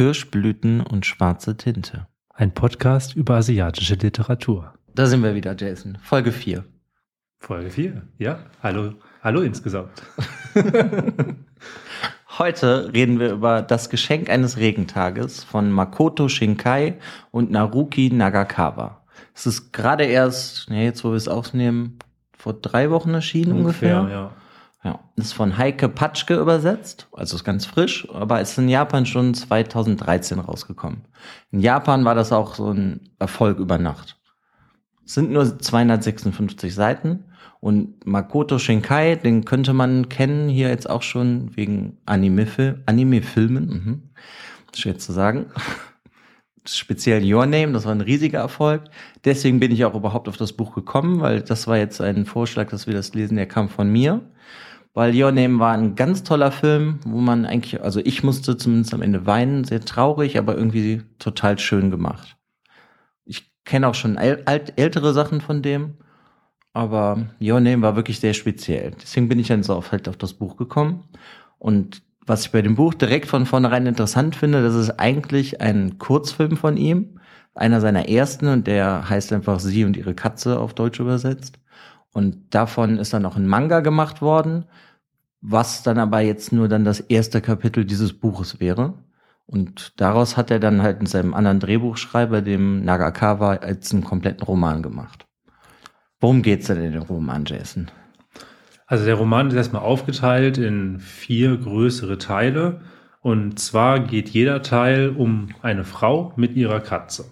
Kirschblüten und schwarze Tinte. Ein Podcast über asiatische Literatur. Da sind wir wieder, Jason. Folge 4. Folge 4, ja. Hallo, hallo insgesamt. Heute reden wir über das Geschenk eines Regentages von Makoto Shinkai und Naruki Nagakawa. Es ist gerade erst, nee, jetzt wo wir es aufnehmen, vor drei Wochen erschienen ungefähr. ungefähr. Ja. Ja, ist von Heike Patschke übersetzt, also ist ganz frisch, aber ist in Japan schon 2013 rausgekommen. In Japan war das auch so ein Erfolg über Nacht. Es sind nur 256 Seiten und Makoto Shinkai, den könnte man kennen hier jetzt auch schon wegen Anime-Filmen. Anime mhm. Schwer zu sagen. Speziell Your Name, das war ein riesiger Erfolg. Deswegen bin ich auch überhaupt auf das Buch gekommen, weil das war jetzt ein Vorschlag, dass wir das lesen, der kam von mir weil Your Name war ein ganz toller Film, wo man eigentlich, also ich musste zumindest am Ende weinen, sehr traurig, aber irgendwie total schön gemacht. Ich kenne auch schon alt, ältere Sachen von dem, aber Your Name war wirklich sehr speziell. Deswegen bin ich dann so auf, halt auf das Buch gekommen. Und was ich bei dem Buch direkt von vornherein interessant finde, das ist eigentlich ein Kurzfilm von ihm, einer seiner ersten und der heißt einfach Sie und ihre Katze auf Deutsch übersetzt. Und davon ist dann auch ein Manga gemacht worden, was dann aber jetzt nur dann das erste Kapitel dieses Buches wäre. Und daraus hat er dann halt in seinem anderen Drehbuchschreiber, dem Nagakawa, als einen kompletten Roman gemacht. Worum geht's denn in dem Roman, Jason? Also der Roman ist erstmal aufgeteilt in vier größere Teile. Und zwar geht jeder Teil um eine Frau mit ihrer Katze.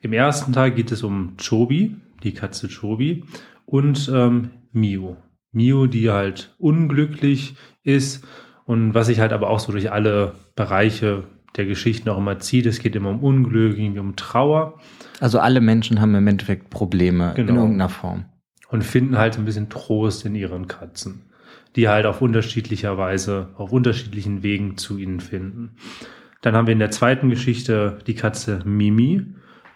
Im ersten Teil geht es um Chobi, die Katze Chobi und ähm, Mio. Mio, die halt unglücklich ist und was sich halt aber auch so durch alle Bereiche der Geschichten auch immer zieht. Es geht immer um Unglück, irgendwie um Trauer. Also alle Menschen haben im Endeffekt Probleme genau. in irgendeiner Form. Und finden halt ein bisschen Trost in ihren Katzen, die halt auf unterschiedlicher Weise, auf unterschiedlichen Wegen zu ihnen finden. Dann haben wir in der zweiten Geschichte die Katze Mimi,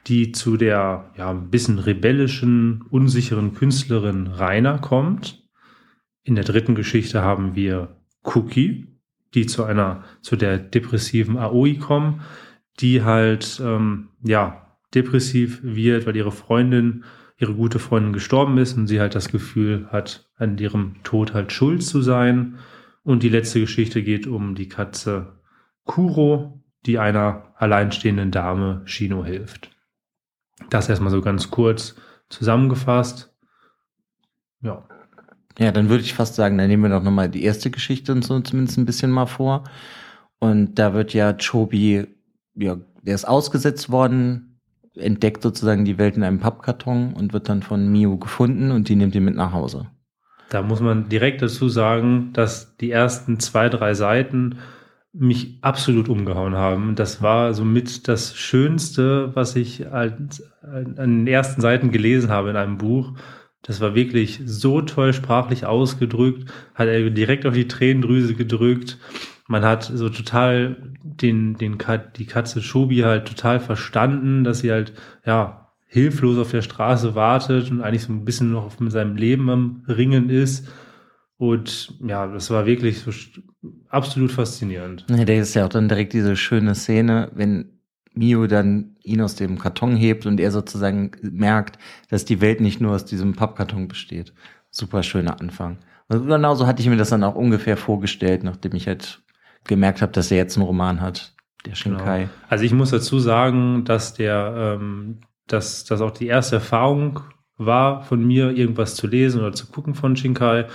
die zu der ja ein bisschen rebellischen, unsicheren Künstlerin Rainer kommt. In der dritten Geschichte haben wir Cookie, die zu einer zu der depressiven Aoi kommen, die halt ähm, ja depressiv wird, weil ihre Freundin, ihre gute Freundin gestorben ist und sie halt das Gefühl hat, an ihrem Tod halt schuld zu sein. Und die letzte Geschichte geht um die Katze Kuro, die einer alleinstehenden Dame Shino hilft. Das erstmal so ganz kurz zusammengefasst. Ja. Ja, dann würde ich fast sagen, dann nehmen wir doch nochmal die erste Geschichte und so zumindest ein bisschen mal vor. Und da wird ja Chobi, ja, der ist ausgesetzt worden, entdeckt sozusagen die Welt in einem Pappkarton und wird dann von Mio gefunden und die nimmt ihn mit nach Hause. Da muss man direkt dazu sagen, dass die ersten zwei, drei Seiten mich absolut umgehauen haben. Das war somit das Schönste, was ich an den ersten Seiten gelesen habe in einem Buch. Das war wirklich so toll sprachlich ausgedrückt, hat er direkt auf die Tränendrüse gedrückt. Man hat so total den, den, die Katze Shobi halt total verstanden, dass sie halt, ja, hilflos auf der Straße wartet und eigentlich so ein bisschen noch mit seinem Leben am Ringen ist und ja, das war wirklich so absolut faszinierend. Ja, der ist ja auch dann direkt diese schöne Szene, wenn Mio dann ihn aus dem Karton hebt und er sozusagen merkt, dass die Welt nicht nur aus diesem Pappkarton besteht. Super schöner Anfang. Und genauso hatte ich mir das dann auch ungefähr vorgestellt, nachdem ich halt gemerkt habe, dass er jetzt einen Roman hat, der Shinkai. Genau. Also ich muss dazu sagen, dass der, ähm, dass das auch die erste Erfahrung war von mir, irgendwas zu lesen oder zu gucken von Shinkai.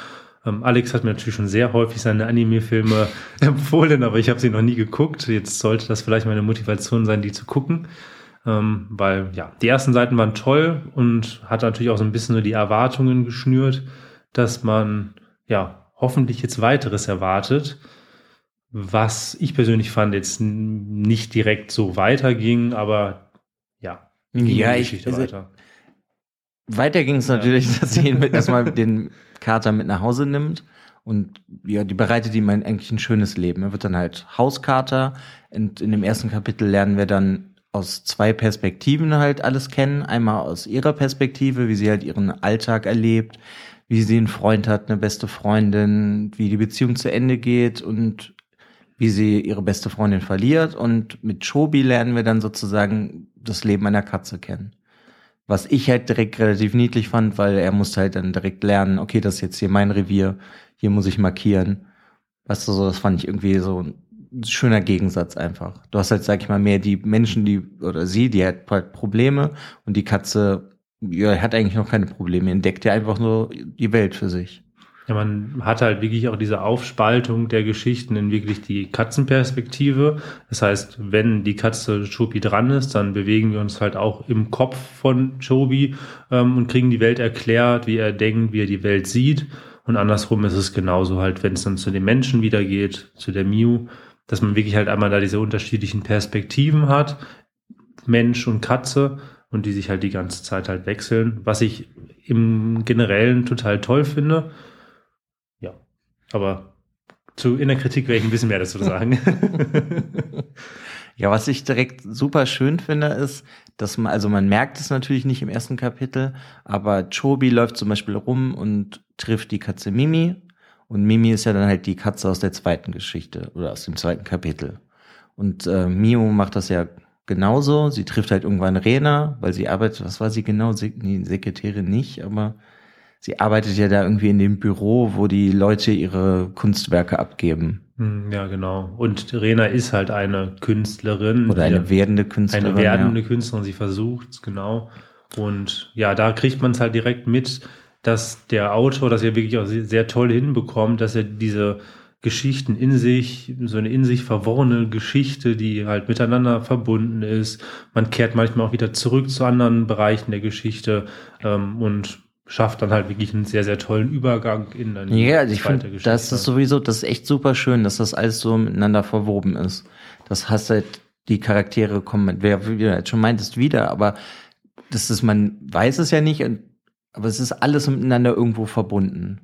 Ähm, Alex hat mir natürlich schon sehr häufig seine Anime-Filme empfohlen, aber ich habe sie noch nie geguckt. Jetzt sollte das vielleicht meine Motivation sein, die zu gucken. Ähm, weil ja, die ersten Seiten waren toll und hat natürlich auch so ein bisschen nur die Erwartungen geschnürt, dass man ja hoffentlich jetzt weiteres erwartet. Was ich persönlich fand, jetzt nicht direkt so weiterging, aber ja, ja, ich, also, weiter. Weiter ging es natürlich, dass sie ihn mit, erstmal den Kater mit nach Hause nimmt und ja, die bereitet ihm eigentlich ein schönes Leben. Er wird dann halt Hauskater. Und in dem ersten Kapitel lernen wir dann aus zwei Perspektiven halt alles kennen. Einmal aus ihrer Perspektive, wie sie halt ihren Alltag erlebt, wie sie einen Freund hat, eine beste Freundin, wie die Beziehung zu Ende geht und wie sie ihre beste Freundin verliert und mit Chobi lernen wir dann sozusagen das Leben einer Katze kennen. Was ich halt direkt relativ niedlich fand, weil er musste halt dann direkt lernen, okay, das ist jetzt hier mein Revier, hier muss ich markieren. Weißt du, so, das fand ich irgendwie so ein schöner Gegensatz einfach. Du hast halt, sag ich mal, mehr die Menschen, die, oder sie, die hat halt Probleme und die Katze, ja, hat eigentlich noch keine Probleme, entdeckt ja einfach nur die Welt für sich. Ja, man hat halt wirklich auch diese Aufspaltung der Geschichten in wirklich die Katzenperspektive. Das heißt, wenn die Katze Chobi dran ist, dann bewegen wir uns halt auch im Kopf von Chobi ähm, und kriegen die Welt erklärt, wie er denkt, wie er die Welt sieht. Und andersrum ist es genauso halt, wenn es dann zu den Menschen wieder geht, zu der Miu, dass man wirklich halt einmal da diese unterschiedlichen Perspektiven hat, Mensch und Katze, und die sich halt die ganze Zeit halt wechseln, was ich im Generellen total toll finde. Aber zu, in der Kritik werde ich ein bisschen mehr dazu sagen. ja, was ich direkt super schön finde, ist, dass man, also man merkt es natürlich nicht im ersten Kapitel, aber Chobi läuft zum Beispiel rum und trifft die Katze Mimi. Und Mimi ist ja dann halt die Katze aus der zweiten Geschichte oder aus dem zweiten Kapitel. Und äh, Mio macht das ja genauso. Sie trifft halt irgendwann Rena, weil sie arbeitet, was war sie genau? Se nee, Sekretärin nicht, aber sie arbeitet ja da irgendwie in dem Büro, wo die Leute ihre Kunstwerke abgeben. Hm, ja, genau. Und Rena ist halt eine Künstlerin. Oder eine werdende Künstlerin. Eine werdende ja. Künstlerin, sie versucht genau. Und ja, da kriegt man es halt direkt mit, dass der Autor das ja wirklich auch sehr toll hinbekommt, dass er diese Geschichten in sich, so eine in sich verworrene Geschichte, die halt miteinander verbunden ist. Man kehrt manchmal auch wieder zurück zu anderen Bereichen der Geschichte ähm, und schafft dann halt wirklich einen sehr, sehr tollen Übergang in dann Ja, also ich finde, das ist sowieso, das ist echt super schön, dass das alles so miteinander verwoben ist. Das hast halt, die Charaktere kommen, wer wie du jetzt schon meintest, wieder, aber das ist, man weiß es ja nicht, aber es ist alles miteinander irgendwo verbunden.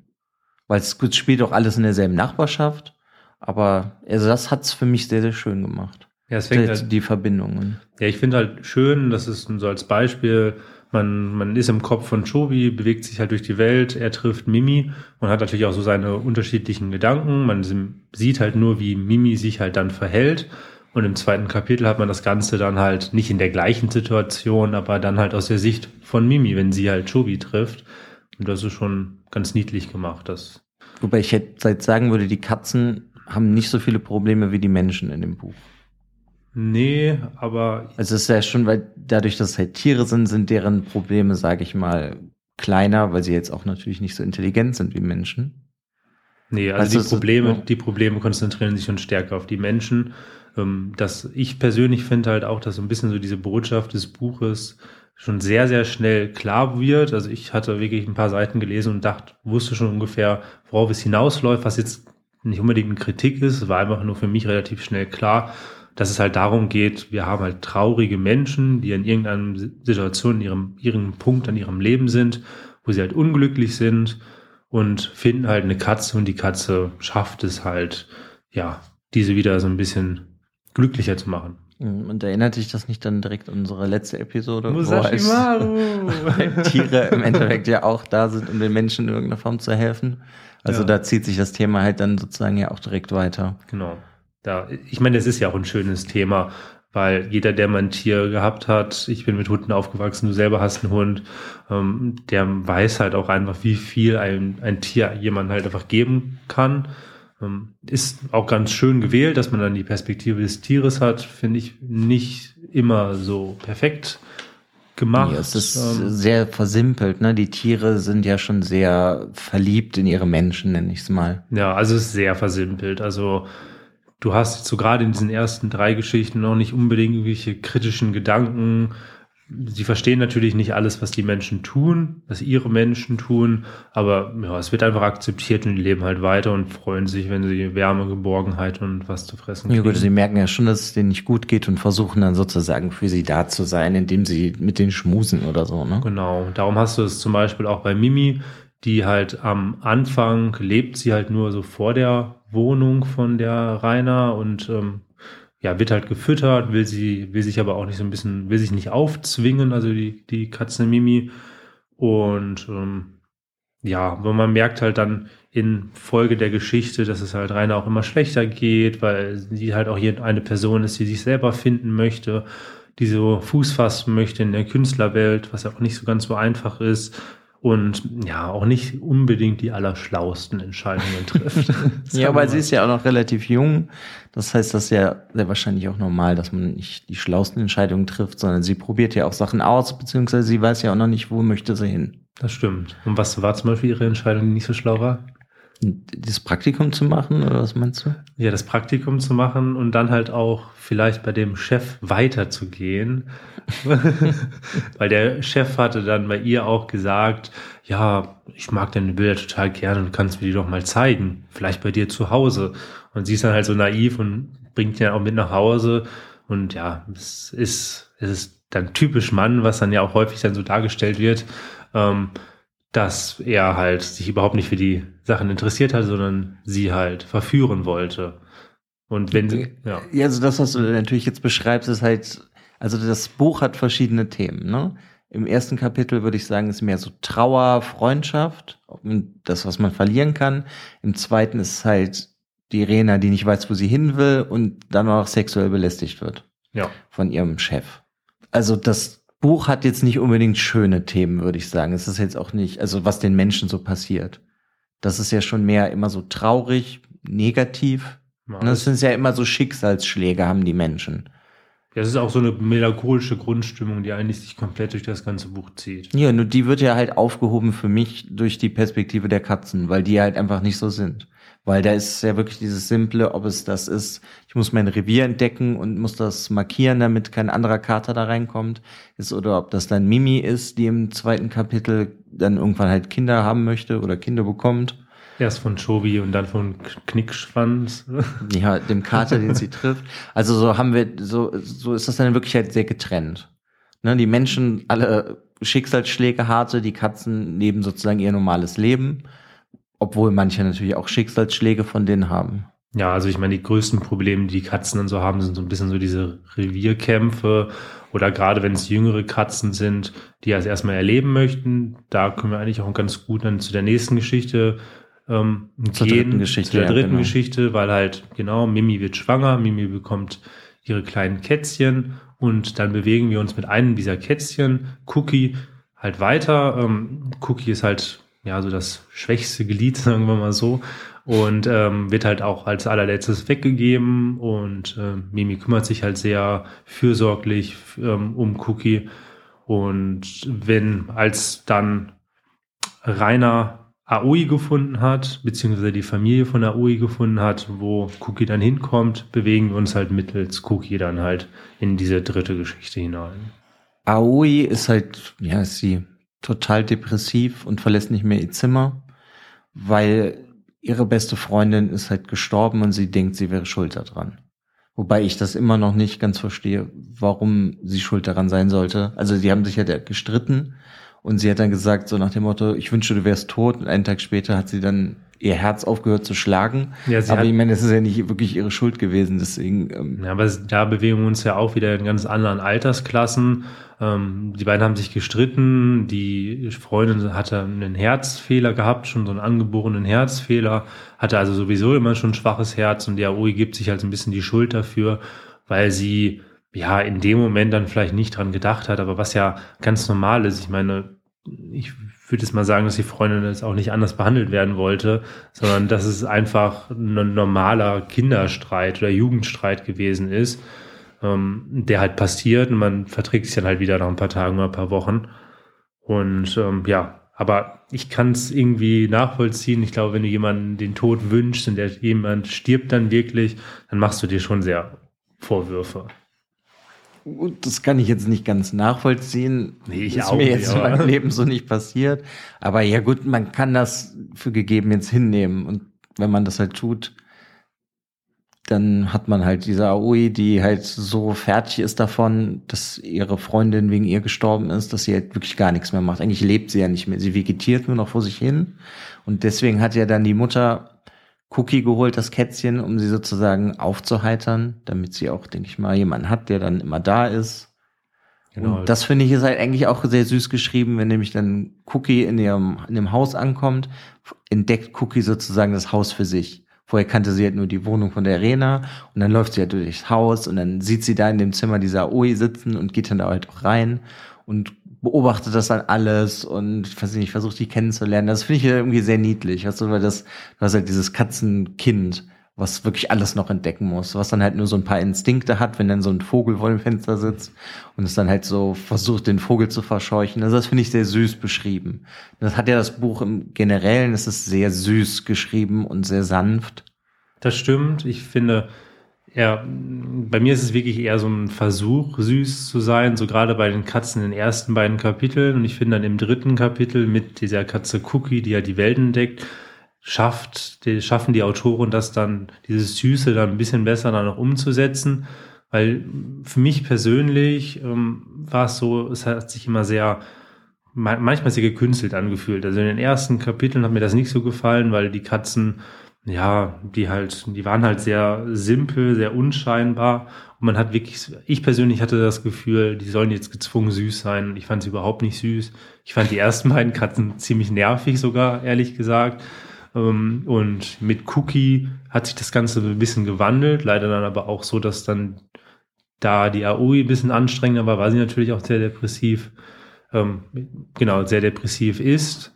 Weil es spielt auch alles in derselben Nachbarschaft, aber also das hat's für mich sehr, sehr schön gemacht. Ja, es fängt halt, die Verbindungen. Ja, ich finde halt schön, das ist so als Beispiel, man, man ist im Kopf von Chobi, bewegt sich halt durch die Welt, er trifft Mimi und hat natürlich auch so seine unterschiedlichen Gedanken. Man sieht halt nur, wie Mimi sich halt dann verhält. Und im zweiten Kapitel hat man das Ganze dann halt nicht in der gleichen Situation, aber dann halt aus der Sicht von Mimi, wenn sie halt Chobi trifft. Und das ist schon ganz niedlich gemacht. Das Wobei ich jetzt sagen würde, die Katzen haben nicht so viele Probleme wie die Menschen in dem Buch. Nee, aber. Also es ist ja schon, weil dadurch, dass es halt Tiere sind, sind deren Probleme, sage ich mal, kleiner, weil sie jetzt auch natürlich nicht so intelligent sind wie Menschen. Nee, also weißt die Probleme, die Probleme konzentrieren sich schon stärker auf die Menschen. Ähm, dass ich persönlich finde halt auch, dass so ein bisschen so diese Botschaft des Buches schon sehr, sehr schnell klar wird. Also ich hatte wirklich ein paar Seiten gelesen und dachte, wusste schon ungefähr, worauf es hinausläuft, was jetzt nicht unbedingt eine Kritik ist, war einfach nur für mich relativ schnell klar dass es halt darum geht, wir haben halt traurige Menschen, die in irgendeiner Situation, in ihrem, ihrem Punkt an ihrem Leben sind, wo sie halt unglücklich sind und finden halt eine Katze und die Katze schafft es halt, ja, diese wieder so ein bisschen glücklicher zu machen. Mhm, und erinnert dich das nicht dann direkt an unsere letzte Episode, Musashimaru. wo Tiere im Endeffekt ja auch da sind, um den Menschen in irgendeiner Form zu helfen? Also ja. da zieht sich das Thema halt dann sozusagen ja auch direkt weiter. Genau da, ich meine, es ist ja auch ein schönes Thema, weil jeder, der mal ein Tier gehabt hat, ich bin mit Hunden aufgewachsen, du selber hast einen Hund, ähm, der weiß halt auch einfach, wie viel ein, ein Tier jemand halt einfach geben kann. Ähm, ist auch ganz schön gewählt, dass man dann die Perspektive des Tieres hat, finde ich nicht immer so perfekt gemacht. Ja, es ist ähm, sehr versimpelt, ne? Die Tiere sind ja schon sehr verliebt in ihre Menschen, nenne ich es mal. Ja, also es ist sehr versimpelt. Also du hast so gerade in diesen ersten drei Geschichten noch nicht unbedingt irgendwelche kritischen Gedanken. Sie verstehen natürlich nicht alles, was die Menschen tun, was ihre Menschen tun, aber ja, es wird einfach akzeptiert und die leben halt weiter und freuen sich, wenn sie Wärme, Geborgenheit und was zu fressen kriegen. Ja gut, sie merken ja schon, dass es denen nicht gut geht und versuchen dann sozusagen für sie da zu sein, indem sie mit denen schmusen oder so, ne? Genau, darum hast du es zum Beispiel auch bei Mimi, die halt am Anfang lebt sie halt nur so vor der Wohnung von der Rainer und ähm, ja, wird halt gefüttert, will sie, will sich aber auch nicht so ein bisschen, will sich nicht aufzwingen, also die, die Katze Mimi. Und ähm, ja, aber man merkt halt dann in Folge der Geschichte, dass es halt Rainer auch immer schlechter geht, weil sie halt auch hier eine Person ist, die sich selber finden möchte, die so Fuß fassen möchte in der Künstlerwelt, was ja auch nicht so ganz so einfach ist und ja, auch nicht unbedingt die allerschlausten Entscheidungen trifft. ja, aber sie ist ja auch noch relativ jung. Das heißt, das ist ja sehr wahrscheinlich auch normal, dass man nicht die schlausten Entscheidungen trifft, sondern sie probiert ja auch Sachen aus, beziehungsweise sie weiß ja auch noch nicht, wo möchte sie hin. Das stimmt. Und was war zum Beispiel ihre Entscheidung, die nicht so schlau war? Das Praktikum zu machen, oder was meinst du? Ja, das Praktikum zu machen und dann halt auch vielleicht bei dem Chef weiterzugehen. Weil der Chef hatte dann bei ihr auch gesagt, ja, ich mag deine Bilder total gerne und kannst mir die doch mal zeigen. Vielleicht bei dir zu Hause. Und sie ist dann halt so naiv und bringt ihn auch mit nach Hause. Und ja, es ist, es ist dann typisch Mann, was dann ja auch häufig dann so dargestellt wird ähm, dass er halt sich überhaupt nicht für die Sachen interessiert hat, sondern sie halt verführen wollte. Und wenn sie, ja. ja. Also das, was du natürlich jetzt beschreibst, ist halt, also das Buch hat verschiedene Themen, ne? Im ersten Kapitel würde ich sagen, ist mehr so Trauer, Freundschaft, das, was man verlieren kann. Im zweiten ist halt die Rena, die nicht weiß, wo sie hin will und dann auch sexuell belästigt wird. Ja. Von ihrem Chef. Also das Buch hat jetzt nicht unbedingt schöne Themen, würde ich sagen. Es ist jetzt auch nicht, also was den Menschen so passiert. Das ist ja schon mehr immer so traurig, negativ. Ja, das sind ja immer so Schicksalsschläge haben die Menschen. Ja, es ist auch so eine melancholische Grundstimmung, die eigentlich sich komplett durch das ganze Buch zieht. Ja, nur die wird ja halt aufgehoben für mich durch die Perspektive der Katzen, weil die halt einfach nicht so sind. Weil da ist ja wirklich dieses Simple, ob es das ist, ich muss mein Revier entdecken und muss das markieren, damit kein anderer Kater da reinkommt, ist, oder ob das dann Mimi ist, die im zweiten Kapitel dann irgendwann halt Kinder haben möchte oder Kinder bekommt. Erst von Chobi und dann von Knickschwanz. Ja, dem Kater, den sie trifft. Also so haben wir, so, so ist das dann wirklich halt sehr getrennt. Ne, die Menschen, alle Schicksalsschläge harte, die Katzen leben sozusagen ihr normales Leben. Obwohl manche natürlich auch Schicksalsschläge von denen haben. Ja, also ich meine, die größten Probleme, die die Katzen dann so haben, sind so ein bisschen so diese Revierkämpfe oder gerade wenn es jüngere Katzen sind, die das erstmal erleben möchten. Da können wir eigentlich auch ganz gut dann zu der nächsten Geschichte ähm, zur gehen, dritten Geschichte, zu der dritten ja, genau. Geschichte, weil halt genau Mimi wird schwanger, Mimi bekommt ihre kleinen Kätzchen und dann bewegen wir uns mit einem dieser Kätzchen, Cookie, halt weiter. Ähm, Cookie ist halt ja, so das schwächste Glied, sagen wir mal so. Und ähm, wird halt auch als allerletztes weggegeben. Und äh, Mimi kümmert sich halt sehr fürsorglich ähm, um Cookie. Und wenn als dann Rainer Aoi gefunden hat, beziehungsweise die Familie von Aoi gefunden hat, wo Cookie dann hinkommt, bewegen wir uns halt mittels Cookie dann halt in diese dritte Geschichte hinein. Aoi ist halt, ja, ist sie total depressiv und verlässt nicht mehr ihr Zimmer, weil ihre beste Freundin ist halt gestorben und sie denkt, sie wäre schuld daran. Wobei ich das immer noch nicht ganz verstehe, warum sie schuld daran sein sollte. Also sie haben sich ja gestritten und sie hat dann gesagt, so nach dem Motto, ich wünsche, du wärst tot. Und einen Tag später hat sie dann ihr Herz aufgehört zu schlagen. Ja, aber ich meine, das ist ja nicht wirklich ihre Schuld gewesen, deswegen. Ähm ja, aber da bewegen wir uns ja auch wieder in ganz anderen Altersklassen. Ähm, die beiden haben sich gestritten. Die Freundin hatte einen Herzfehler gehabt, schon so einen angeborenen Herzfehler, hatte also sowieso immer schon ein schwaches Herz und die Aoi gibt sich halt ein bisschen die Schuld dafür, weil sie ja in dem Moment dann vielleicht nicht dran gedacht hat, aber was ja ganz normal ist. Ich meine, ich würde jetzt mal sagen, dass die Freundin jetzt auch nicht anders behandelt werden wollte, sondern dass es einfach ein normaler Kinderstreit oder Jugendstreit gewesen ist, ähm, der halt passiert und man verträgt sich dann halt wieder nach ein paar Tagen oder ein paar Wochen. Und ähm, ja, aber ich kann es irgendwie nachvollziehen. Ich glaube, wenn du jemanden den Tod wünschst und der jemand stirbt dann wirklich, dann machst du dir schon sehr Vorwürfe. Gut, das kann ich jetzt nicht ganz nachvollziehen. Nee, ich ist auch mir jetzt in meinem Leben so nicht passiert. Aber ja gut, man kann das für gegeben jetzt hinnehmen. Und wenn man das halt tut, dann hat man halt diese Aoi, die halt so fertig ist davon, dass ihre Freundin wegen ihr gestorben ist, dass sie halt wirklich gar nichts mehr macht. Eigentlich lebt sie ja nicht mehr. Sie vegetiert nur noch vor sich hin. Und deswegen hat ja dann die Mutter Cookie geholt, das Kätzchen, um sie sozusagen aufzuheitern, damit sie auch, denke ich mal, jemanden hat, der dann immer da ist. Genau. Und das finde ich ist halt eigentlich auch sehr süß geschrieben, wenn nämlich dann Cookie in ihrem in dem Haus ankommt, entdeckt Cookie sozusagen das Haus für sich. Vorher kannte sie halt nur die Wohnung von der Arena und dann läuft sie halt durchs Haus und dann sieht sie da in dem Zimmer dieser Oi sitzen und geht dann da halt auch rein und beobachtet das dann alles und weiß ich nicht, versucht die kennenzulernen. Das finde ich irgendwie sehr niedlich. Weißt du, weil das, du hast halt dieses Katzenkind, was wirklich alles noch entdecken muss, was dann halt nur so ein paar Instinkte hat, wenn dann so ein Vogel vor dem Fenster sitzt und es dann halt so versucht, den Vogel zu verscheuchen. Also das finde ich sehr süß beschrieben. Das hat ja das Buch im Generellen, es ist sehr süß geschrieben und sehr sanft. Das stimmt. Ich finde, ja, bei mir ist es wirklich eher so ein Versuch, süß zu sein, so gerade bei den Katzen in den ersten beiden Kapiteln. Und ich finde dann im dritten Kapitel mit dieser Katze Cookie, die ja die Welt entdeckt, schafft, die, schaffen die Autoren das dann, dieses Süße dann ein bisschen besser dann noch umzusetzen. Weil für mich persönlich ähm, war es so, es hat sich immer sehr, manchmal sehr gekünstelt angefühlt. Also in den ersten Kapiteln hat mir das nicht so gefallen, weil die Katzen, ja, die halt, die waren halt sehr simpel, sehr unscheinbar. Und man hat wirklich, ich persönlich hatte das Gefühl, die sollen jetzt gezwungen süß sein. Ich fand sie überhaupt nicht süß. Ich fand die ersten beiden Katzen ziemlich nervig sogar, ehrlich gesagt. Ähm, und mit Cookie hat sich das Ganze ein bisschen gewandelt, leider dann aber auch so, dass dann da die Aoi ein bisschen anstrengender war, war sie natürlich auch sehr depressiv, ähm, genau, sehr depressiv ist.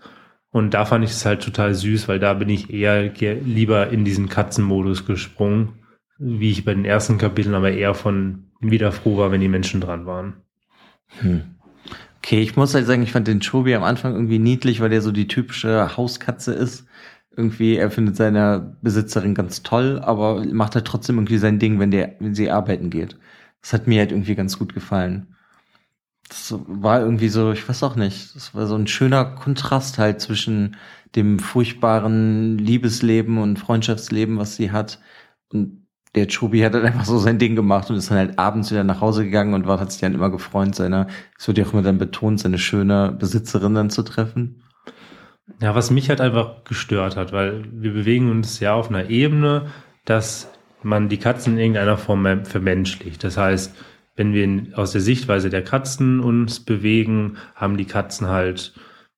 Und da fand ich es halt total süß, weil da bin ich eher lieber in diesen Katzenmodus gesprungen, wie ich bei den ersten Kapiteln aber eher von wieder froh war, wenn die Menschen dran waren. Hm. Okay, ich muss halt sagen, ich fand den Chobi am Anfang irgendwie niedlich, weil der so die typische Hauskatze ist irgendwie, er findet seine Besitzerin ganz toll, aber macht halt trotzdem irgendwie sein Ding, wenn der, wenn sie arbeiten geht. Das hat mir halt irgendwie ganz gut gefallen. Das war irgendwie so, ich weiß auch nicht, das war so ein schöner Kontrast halt zwischen dem furchtbaren Liebesleben und Freundschaftsleben, was sie hat. Und der Chobi hat halt einfach so sein Ding gemacht und ist dann halt abends wieder nach Hause gegangen und war, hat sich dann immer gefreut, seine, es wird ja auch immer dann betont, seine schöne Besitzerin dann zu treffen. Ja, was mich halt einfach gestört hat, weil wir bewegen uns ja auf einer Ebene, dass man die Katzen in irgendeiner Form vermenschlicht. Das heißt, wenn wir aus der Sichtweise der Katzen uns bewegen, haben die Katzen halt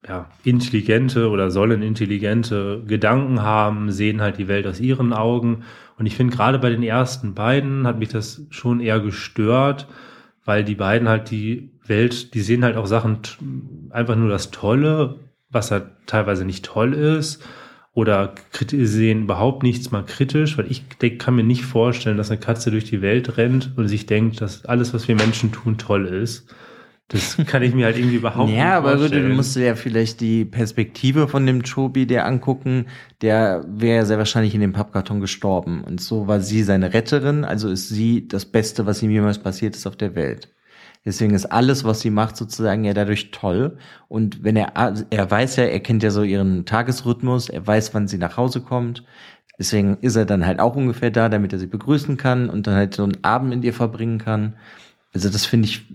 ja, intelligente oder sollen intelligente Gedanken haben, sehen halt die Welt aus ihren Augen. Und ich finde, gerade bei den ersten beiden hat mich das schon eher gestört, weil die beiden halt die Welt, die sehen halt auch Sachen, einfach nur das Tolle was halt teilweise nicht toll ist oder sehen überhaupt nichts mal kritisch, weil ich kann mir nicht vorstellen, dass eine Katze durch die Welt rennt und sich denkt, dass alles, was wir Menschen tun, toll ist. Das kann ich mir halt irgendwie überhaupt ja, nicht vorstellen. Ja, aber du musst dir ja vielleicht die Perspektive von dem Chobi der angucken. Der wäre sehr wahrscheinlich in dem Pappkarton gestorben. Und so war sie seine Retterin, also ist sie das Beste, was ihm jemals passiert ist auf der Welt. Deswegen ist alles, was sie macht, sozusagen ja dadurch toll. Und wenn er, er weiß ja, er kennt ja so ihren Tagesrhythmus, er weiß, wann sie nach Hause kommt. Deswegen ist er dann halt auch ungefähr da, damit er sie begrüßen kann und dann halt so einen Abend mit ihr verbringen kann. Also das finde ich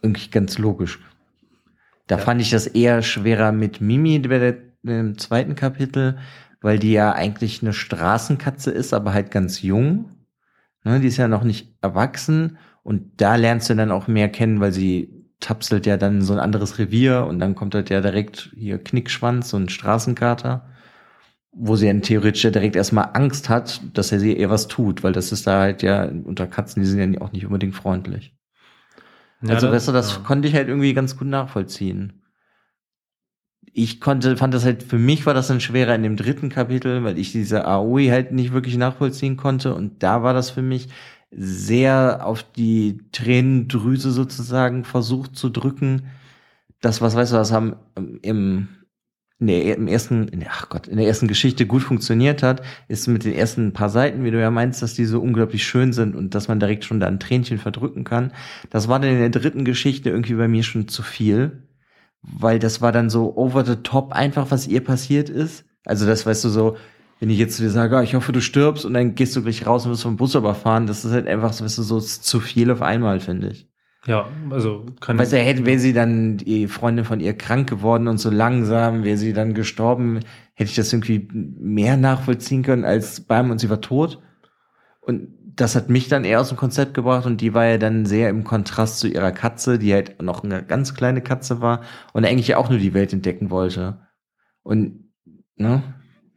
irgendwie ganz logisch. Da ja. fand ich das eher schwerer mit Mimi der, im zweiten Kapitel, weil die ja eigentlich eine Straßenkatze ist, aber halt ganz jung. Ne, die ist ja noch nicht erwachsen und da lernst du dann auch mehr kennen, weil sie tapselt ja dann so ein anderes Revier und dann kommt halt ja direkt hier Knickschwanz, so ein Straßenkater, wo sie dann theoretisch ja direkt erstmal Angst hat, dass er sie ihr was tut, weil das ist da halt ja unter Katzen, die sind ja auch nicht unbedingt freundlich. Ja, also, das, weißt du, das ja. konnte ich halt irgendwie ganz gut nachvollziehen. Ich konnte, fand das halt, für mich war das dann schwerer in dem dritten Kapitel, weil ich diese Aoi halt nicht wirklich nachvollziehen konnte und da war das für mich, sehr auf die Tränendrüse sozusagen versucht zu drücken. Das, was weißt du, was haben im, der, im ersten, ach Gott, in der ersten Geschichte gut funktioniert hat, ist mit den ersten paar Seiten, wie du ja meinst, dass die so unglaublich schön sind und dass man direkt schon da ein Tränchen verdrücken kann. Das war dann in der dritten Geschichte irgendwie bei mir schon zu viel, weil das war dann so over the top einfach, was ihr passiert ist. Also das, weißt du, so, wenn ich jetzt zu dir sage, ah, ich hoffe, du stirbst und dann gehst du gleich raus und wirst vom Bus überfahren, das ist halt einfach so, so zu viel auf einmal, finde ich. Ja, also kann Weißt du, hätte, wäre sie dann die Freundin von ihr krank geworden und so langsam wäre sie dann gestorben, hätte ich das irgendwie mehr nachvollziehen können als beim und sie war tot. Und das hat mich dann eher aus dem Konzept gebracht und die war ja dann sehr im Kontrast zu ihrer Katze, die halt noch eine ganz kleine Katze war und eigentlich auch nur die Welt entdecken wollte. Und, ne?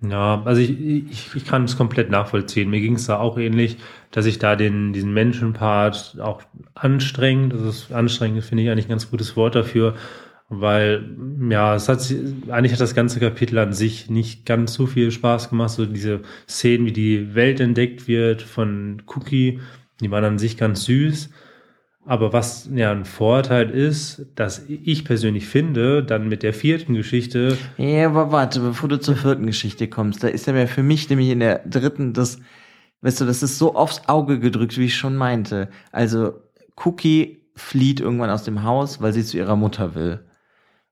Ja, also ich, ich, ich kann es komplett nachvollziehen. Mir ging es da auch ähnlich, dass ich da den, diesen Menschenpart auch anstrengend, das ist anstrengend, finde ich eigentlich ein ganz gutes Wort dafür, weil, ja, es hat, eigentlich hat das ganze Kapitel an sich nicht ganz so viel Spaß gemacht, so diese Szenen, wie die Welt entdeckt wird von Cookie, die waren an sich ganz süß. Aber was ja ein Vorteil ist, dass ich persönlich finde, dann mit der vierten Geschichte. Ja, aber warte, bevor du zur vierten Geschichte kommst, da ist ja für mich nämlich in der dritten das, weißt du, das ist so aufs Auge gedrückt, wie ich schon meinte. Also Cookie flieht irgendwann aus dem Haus, weil sie zu ihrer Mutter will.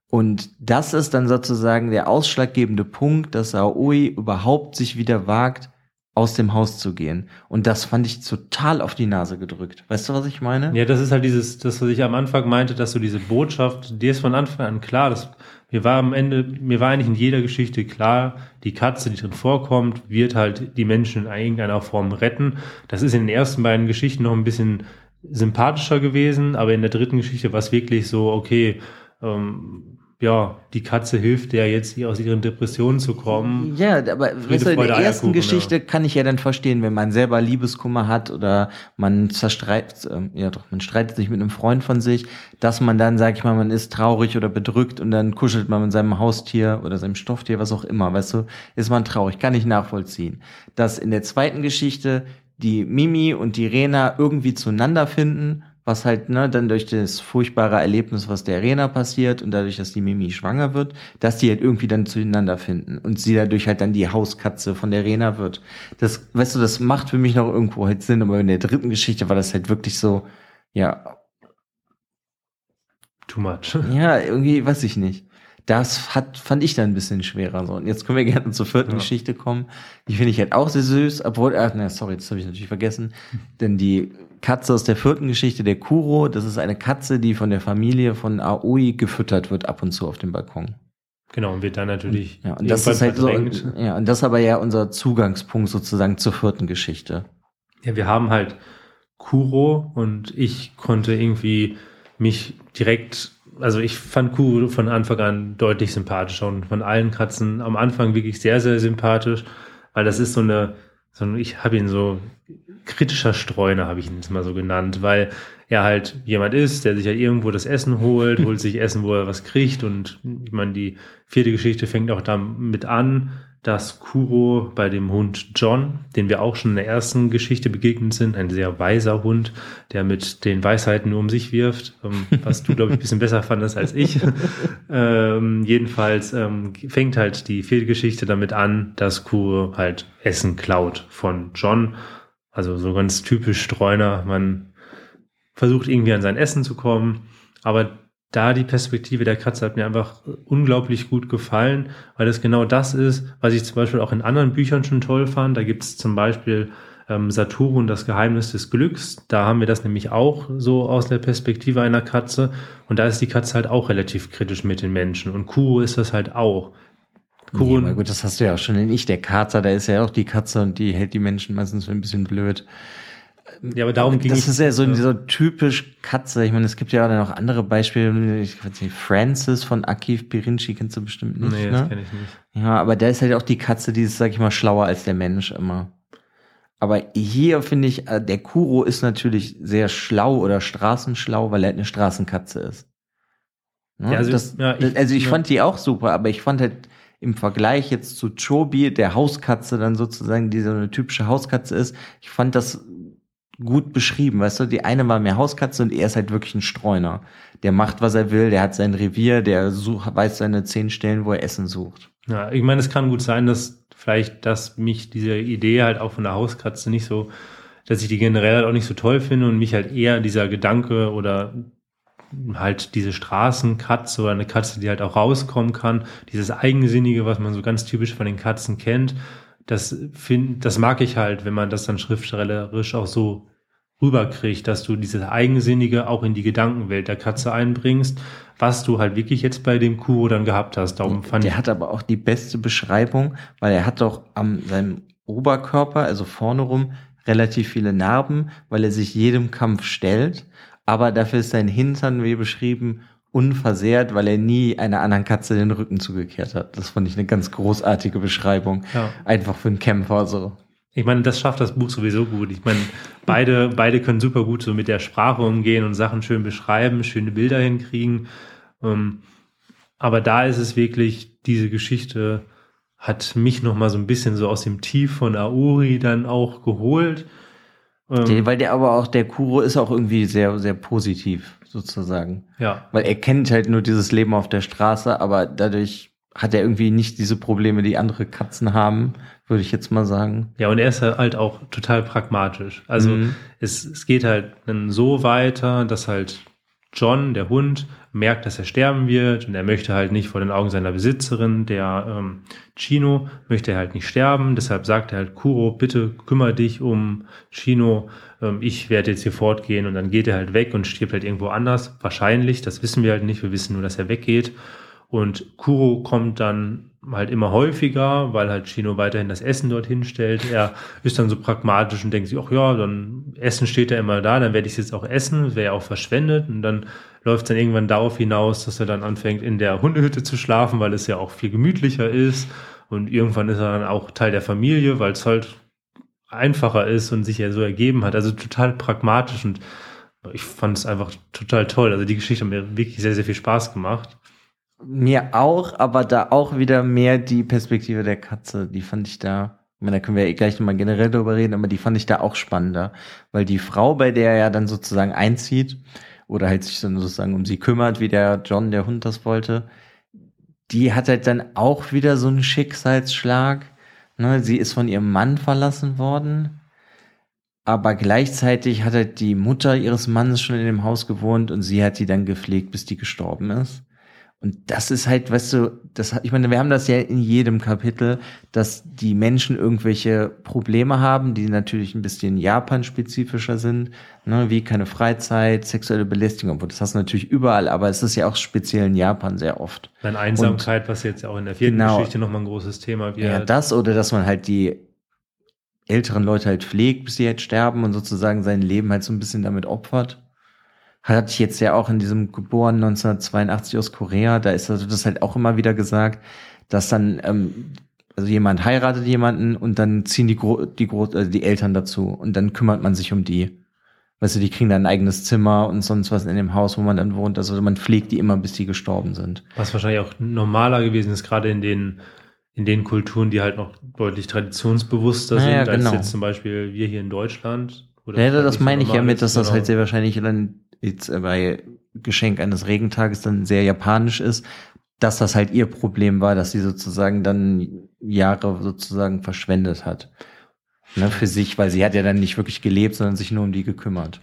Und das ist dann sozusagen der ausschlaggebende Punkt, dass Aoi überhaupt sich wieder wagt, aus dem Haus zu gehen. Und das fand ich total auf die Nase gedrückt. Weißt du, was ich meine? Ja, das ist halt dieses, das, was ich am Anfang meinte, dass du diese Botschaft, dir ist von Anfang an klar, dass mir war am Ende, mir war eigentlich in jeder Geschichte klar, die Katze, die drin vorkommt, wird halt die Menschen in irgendeiner Form retten. Das ist in den ersten beiden Geschichten noch ein bisschen sympathischer gewesen, aber in der dritten Geschichte war es wirklich so, okay, ähm, ja, die Katze hilft der jetzt aus ihren Depressionen zu kommen. Ja, aber weißt du, in der ersten Geschichte ja. kann ich ja dann verstehen, wenn man selber Liebeskummer hat oder man zerstreitet, äh, ja doch, man streitet sich mit einem Freund von sich, dass man dann, sag ich mal, man ist traurig oder bedrückt und dann kuschelt man mit seinem Haustier oder seinem Stofftier, was auch immer, weißt du, ist man traurig, kann ich nachvollziehen. Dass in der zweiten Geschichte die Mimi und die Rena irgendwie zueinander finden was halt ne, dann durch das furchtbare Erlebnis, was der Arena passiert und dadurch, dass die Mimi schwanger wird, dass die halt irgendwie dann zueinander finden und sie dadurch halt dann die Hauskatze von der Arena wird. Das, weißt du, das macht für mich noch irgendwo halt Sinn, aber in der dritten Geschichte war das halt wirklich so, ja. Too much. Ja, irgendwie, weiß ich nicht. Das hat, fand ich dann ein bisschen schwerer. So. Und jetzt können wir gerne zur vierten ja. Geschichte kommen. Die finde ich halt auch sehr süß, obwohl, ach, na, sorry, das habe ich natürlich vergessen. Denn die Katze aus der vierten Geschichte, der Kuro, das ist eine Katze, die von der Familie von Aoi gefüttert wird ab und zu auf dem Balkon. Genau, und wird dann natürlich. Ja, und das ist halt so, ja, und das ist aber ja unser Zugangspunkt sozusagen zur vierten Geschichte. Ja, wir haben halt Kuro und ich konnte irgendwie mich direkt, also ich fand Kuro von Anfang an deutlich sympathischer und von allen Katzen am Anfang wirklich sehr, sehr sympathisch, weil das ist so eine, so eine ich habe ihn so kritischer Streuner, habe ich ihn jetzt mal so genannt, weil er halt jemand ist, der sich halt irgendwo das Essen holt, holt sich Essen, wo er was kriegt. Und ich meine, die vierte Geschichte fängt auch damit an, dass Kuro bei dem Hund John, den wir auch schon in der ersten Geschichte begegnet sind, ein sehr weiser Hund, der mit den Weisheiten nur um sich wirft, ähm, was du, glaube ich, ein bisschen besser fandest als ich. ähm, jedenfalls ähm, fängt halt die vierte Geschichte damit an, dass Kuro halt Essen klaut von John also so ganz typisch Streuner. Man versucht irgendwie an sein Essen zu kommen. Aber da die Perspektive der Katze hat mir einfach unglaublich gut gefallen, weil das genau das ist, was ich zum Beispiel auch in anderen Büchern schon toll fand. Da gibt es zum Beispiel ähm, Saturn, das Geheimnis des Glücks. Da haben wir das nämlich auch so aus der Perspektive einer Katze. Und da ist die Katze halt auch relativ kritisch mit den Menschen. Und Kuro ist das halt auch. Cool. Nee, gut, das hast du ja auch schon in Ich, der Kater, da ist ja auch die Katze und die hält die Menschen meistens für ein bisschen blöd. Ja, aber darum ging Das ist ja so, ja. so typisch Katze. Ich meine, es gibt ja auch noch andere Beispiele. Ich weiß nicht, Francis von Akif Pirinci kennst du bestimmt nicht. Nee, das ne? kenne ich nicht. Ja, aber da ist halt auch die Katze, die ist, sag ich mal, schlauer als der Mensch immer. Aber hier finde ich, äh, der Kuro ist natürlich sehr schlau oder straßenschlau, weil er halt eine Straßenkatze ist. Ne? Ja, also, das, ja, ich, also ich fand die auch super, aber ich fand halt, im Vergleich jetzt zu Chobi, der Hauskatze dann sozusagen, die so eine typische Hauskatze ist, ich fand das gut beschrieben, weißt du, die eine war mehr Hauskatze und er ist halt wirklich ein Streuner. Der macht, was er will, der hat sein Revier, der sucht, weiß seine zehn Stellen, wo er Essen sucht. Ja, ich meine, es kann gut sein, dass vielleicht, dass mich diese Idee halt auch von der Hauskatze nicht so, dass ich die generell halt auch nicht so toll finde und mich halt eher dieser Gedanke oder halt diese Straßenkatze oder eine Katze, die halt auch rauskommen kann, dieses Eigensinnige, was man so ganz typisch von den Katzen kennt, das find, das mag ich halt, wenn man das dann schriftstellerisch auch so rüberkriegt, dass du dieses Eigensinnige auch in die Gedankenwelt der Katze einbringst, was du halt wirklich jetzt bei dem Kuro dann gehabt hast. Darum fand der hat aber auch die beste Beschreibung, weil er hat doch am seinem Oberkörper, also vorne rum, relativ viele Narben, weil er sich jedem Kampf stellt. Aber dafür ist sein Hintern, wie beschrieben, unversehrt, weil er nie einer anderen Katze den Rücken zugekehrt hat. Das fand ich eine ganz großartige Beschreibung. Ja. Einfach für einen Kämpfer so. Ich meine, das schafft das Buch sowieso gut. Ich meine, beide, beide können super gut so mit der Sprache umgehen und Sachen schön beschreiben, schöne Bilder hinkriegen. Ähm, aber da ist es wirklich, diese Geschichte hat mich noch mal so ein bisschen so aus dem Tief von Auri dann auch geholt. Ähm, weil der aber auch, der Kuro ist auch irgendwie sehr, sehr positiv sozusagen. Ja. Weil er kennt halt nur dieses Leben auf der Straße, aber dadurch hat er irgendwie nicht diese Probleme, die andere Katzen haben, würde ich jetzt mal sagen. Ja, und er ist halt auch total pragmatisch. Also mhm. es, es geht halt dann so weiter, dass halt John, der Hund, merkt, dass er sterben wird und er möchte halt nicht vor den Augen seiner Besitzerin, der ähm, Chino, möchte er halt nicht sterben. Deshalb sagt er halt, Kuro, bitte kümmere dich um Chino. Ähm, ich werde jetzt hier fortgehen und dann geht er halt weg und stirbt halt irgendwo anders. Wahrscheinlich, das wissen wir halt nicht. Wir wissen nur, dass er weggeht. Und Kuro kommt dann halt immer häufiger, weil halt Chino weiterhin das Essen dorthin stellt. Er ist dann so pragmatisch und denkt sich, ach ja, dann Essen steht ja immer da, dann werde ich es jetzt auch essen, wäre ja auch verschwendet. Und dann läuft es dann irgendwann darauf hinaus, dass er dann anfängt, in der Hundehütte zu schlafen, weil es ja auch viel gemütlicher ist. Und irgendwann ist er dann auch Teil der Familie, weil es halt einfacher ist und sich ja so ergeben hat. Also total pragmatisch und ich fand es einfach total toll. Also die Geschichte hat mir wirklich sehr, sehr viel Spaß gemacht. Mir auch, aber da auch wieder mehr die Perspektive der Katze. Die fand ich da, ich meine, da können wir ja gleich nochmal generell drüber reden, aber die fand ich da auch spannender. Weil die Frau, bei der er ja dann sozusagen einzieht oder halt sich dann sozusagen um sie kümmert, wie der John, der Hund das wollte, die hat halt dann auch wieder so einen Schicksalsschlag. Ne, sie ist von ihrem Mann verlassen worden. Aber gleichzeitig hat halt die Mutter ihres Mannes schon in dem Haus gewohnt und sie hat die dann gepflegt, bis die gestorben ist. Und das ist halt, weißt du, das, ich meine, wir haben das ja in jedem Kapitel, dass die Menschen irgendwelche Probleme haben, die natürlich ein bisschen Japan-spezifischer sind, ne, wie keine Freizeit, sexuelle Belästigung, das hast du natürlich überall, aber es ist ja auch speziell in Japan sehr oft. Meine Einsamkeit, Und, was jetzt ja auch in der vierten genau, Geschichte nochmal ein großes Thema wird. Ja, das oder dass man halt die älteren Leute halt pflegt, bis sie halt sterben und sozusagen sein Leben halt so ein bisschen damit opfert hatte ich jetzt ja auch in diesem geboren 1982 aus Korea, da ist also das halt auch immer wieder gesagt, dass dann ähm, also jemand heiratet jemanden und dann ziehen die Gro die, Gro also die Eltern dazu und dann kümmert man sich um die. Weißt du, die kriegen dann ein eigenes Zimmer und sonst was in dem Haus, wo man dann wohnt. Also man pflegt die immer, bis die gestorben sind. Was wahrscheinlich auch normaler gewesen ist, gerade in den in den Kulturen, die halt noch deutlich traditionsbewusster sind, ja, genau. als jetzt zum Beispiel wir hier in Deutschland. Oder ja, das meine ich ja mit, dass das halt genau. sehr wahrscheinlich dann jetzt bei Geschenk eines Regentages dann sehr japanisch ist, dass das halt ihr Problem war, dass sie sozusagen dann Jahre sozusagen verschwendet hat. Ne, für sich, weil sie hat ja dann nicht wirklich gelebt, sondern sich nur um die gekümmert.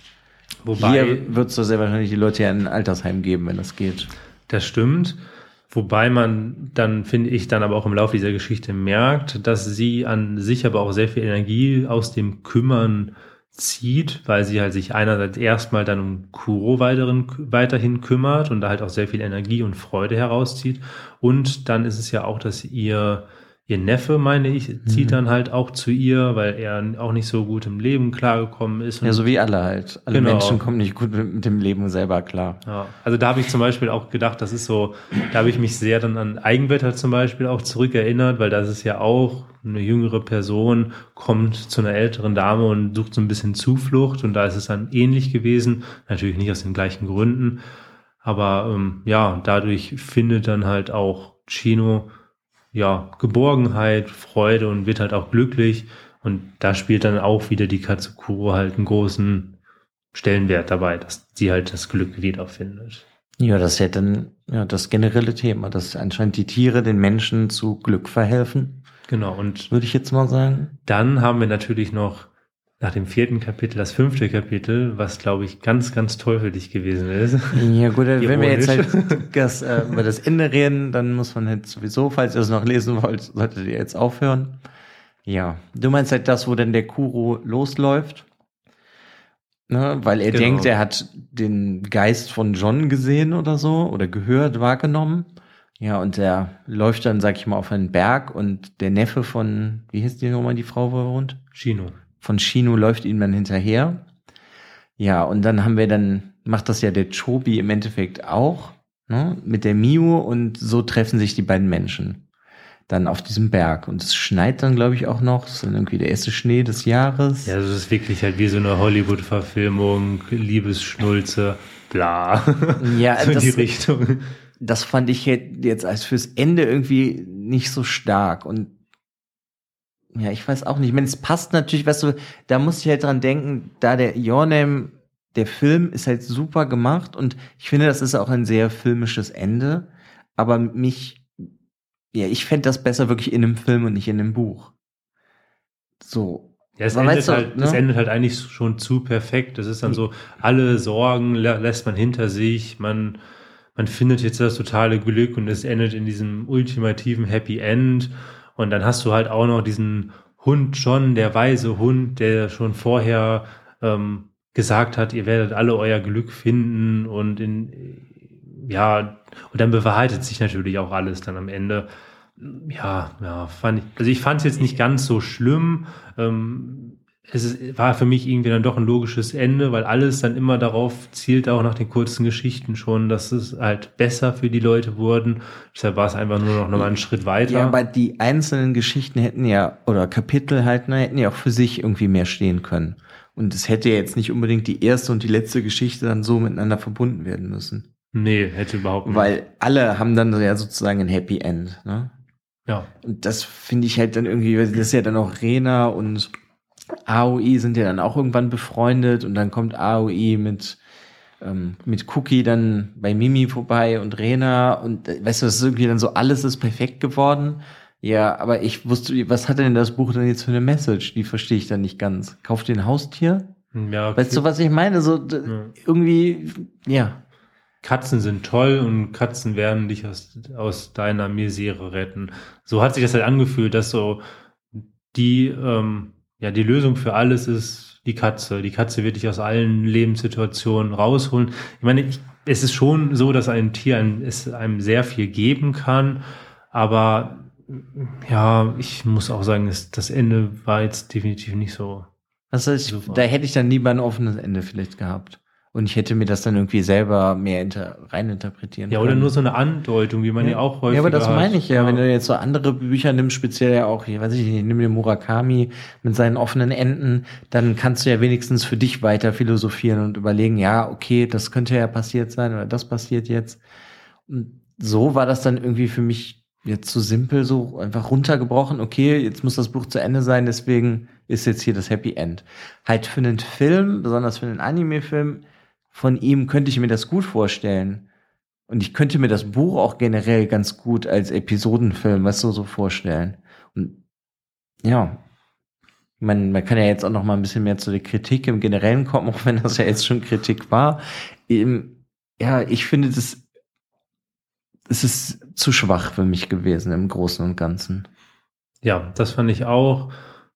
Wobei, Hier wird es so sehr wahrscheinlich die Leute ja in ein Altersheim geben, wenn das geht. Das stimmt. Wobei man dann, finde ich, dann aber auch im Laufe dieser Geschichte merkt, dass sie an sich aber auch sehr viel Energie aus dem Kümmern zieht, weil sie halt sich einerseits erstmal dann um Kuro weiteren, weiterhin kümmert und da halt auch sehr viel Energie und Freude herauszieht. Und dann ist es ja auch, dass ihr ihr Neffe, meine ich, zieht mhm. dann halt auch zu ihr, weil er auch nicht so gut im Leben klargekommen ist. ja, so wie alle halt. Alle genau. Menschen kommen nicht gut mit, mit, dem Leben selber klar. Ja, also da habe ich zum Beispiel auch gedacht, das ist so, da habe ich mich sehr dann an Eigenwetter zum Beispiel auch zurückerinnert, weil das ist ja auch eine jüngere Person, kommt zu einer älteren Dame und sucht so ein bisschen Zuflucht und da ist es dann ähnlich gewesen. Natürlich nicht aus den gleichen Gründen. Aber ähm, ja, dadurch findet dann halt auch Chino ja, Geborgenheit, Freude und wird halt auch glücklich. Und da spielt dann auch wieder die Katsukuro halt einen großen Stellenwert dabei, dass sie halt das Glück wiederfindet. Ja, das ist ja dann ja, das generelle Thema, dass anscheinend die Tiere den Menschen zu Glück verhelfen. Genau, und würde ich jetzt mal sagen. Dann haben wir natürlich noch nach dem vierten Kapitel das fünfte Kapitel, was glaube ich ganz, ganz toll für dich gewesen ist. Ja gut, wenn wir jetzt halt das, äh, über das Ende reden, dann muss man halt sowieso, falls ihr es noch lesen wollt, solltet ihr jetzt aufhören. Ja, du meinst halt das, wo dann der Kuro losläuft, ne? weil er genau. denkt, er hat den Geist von John gesehen oder so oder gehört, wahrgenommen. Ja, und er läuft dann, sag ich mal, auf einen Berg und der Neffe von, wie hieß die nochmal, die Frau, wo er wohnt? Chino. Von Shino läuft ihm dann hinterher. Ja, und dann haben wir dann, macht das ja der Chobi im Endeffekt auch, ne, mit der Miu und so treffen sich die beiden Menschen dann auf diesem Berg. Und es schneit dann, glaube ich, auch noch. Das ist dann irgendwie der erste Schnee des Jahres. Ja, das ist wirklich halt wie so eine Hollywood-Verfilmung, Liebesschnulze, bla. Ja, so in das, die Richtung. das fand ich jetzt als fürs Ende irgendwie nicht so stark. Und ja, ich weiß auch nicht. Ich meine, es passt natürlich, weißt du, da muss ich halt dran denken, da der Your Name, der Film ist halt super gemacht und ich finde, das ist auch ein sehr filmisches Ende. Aber mich, ja, ich fände das besser wirklich in einem Film und nicht in einem Buch. So. Ja, es, endet weißt du, halt, ne? es endet halt eigentlich schon zu perfekt. Das ist dann so, alle Sorgen lä- lässt man hinter sich, man, man findet jetzt das totale Glück und es endet in diesem ultimativen Happy End. Und dann hast du halt auch noch diesen Hund John, der weise Hund, der schon vorher ähm, gesagt hat, ihr werdet alle euer Glück finden und in ja, und dann bewahrheitet sich natürlich auch alles dann am Ende. Ja, ja, fand ich, also ich fand es jetzt nicht ganz so schlimm. Ähm, es war für mich irgendwie dann doch ein logisches Ende, weil alles dann immer darauf zielt, auch nach den kurzen Geschichten schon, dass es halt besser für die Leute wurden. Deshalb war es einfach nur noch nochmal einen Schritt weiter. Ja, aber die einzelnen Geschichten hätten ja, oder Kapitel halt, ne, hätten ja auch für sich irgendwie mehr stehen können. Und es hätte ja jetzt nicht unbedingt die erste und die letzte Geschichte dann so miteinander verbunden werden müssen. nee, hätte überhaupt nicht. Weil alle haben dann ja sozusagen ein Happy End, ne? ja. Und das finde ich halt dann irgendwie, weil das ist ja dann auch Rena und AOI sind ja dann auch irgendwann befreundet und dann kommt AOI mit, ähm, mit Cookie dann bei Mimi vorbei und Rena und äh, weißt du, das ist irgendwie dann so, alles ist perfekt geworden. Ja, aber ich wusste, was hat denn das Buch denn jetzt für eine Message? Die verstehe ich dann nicht ganz. Kauft ihr ein Haustier? ja Weißt du, was ich meine? So Ja. irgendwie, ja. Katzen sind toll und Katzen werden dich aus, aus deiner Misere retten. So hat sich das halt angefühlt, dass so die, ähm, ja, die Lösung für alles ist die Katze. Die Katze wird dich aus allen Lebenssituationen rausholen. Ich meine, ich, es ist schon so, dass ein Tier einem, es einem sehr viel geben kann, aber ja, ich muss auch sagen, es, das Ende war jetzt definitiv nicht so. Das heißt, Super. da hätte ich dann lieber ein offenes Ende vielleicht gehabt. Und ich hätte mir das dann irgendwie selber mehr inter reininterpretieren Ja, oder können. nur so eine Andeutung, wie man ja, auch häufig Ja, aber das meine ich ja, wenn du jetzt so andere Bücher nimmst, speziell ja auch, ich weiß nicht, ich nehme den Murakami mit seinen offenen Enden, dann kannst du ja wenigstens für dich weiter philosophieren und überlegen, ja, okay, das könnte ja passiert sein oder das passiert jetzt. Und so war das dann irgendwie für mich jetzt so simpel, so einfach runtergebrochen, okay, jetzt muss das Buch zu Ende sein, deswegen ist jetzt hier das Happy End. Halt für einen Film, besonders für einen Anime-Film, von ihm könnte ich mir das gut vorstellen. Und ich könnte mir das Buch auch generell ganz gut als Episodenfilm, weißt du, so vorstellen. Und ja, man, man kann ja jetzt auch noch mal ein bisschen mehr zu der Kritik im Generellen kommen, auch wenn das ja jetzt schon Kritik war. Ähm, ja, ich finde, das, es ist zu schwach für mich gewesen im Großen und Ganzen. Ja, das fand ich auch.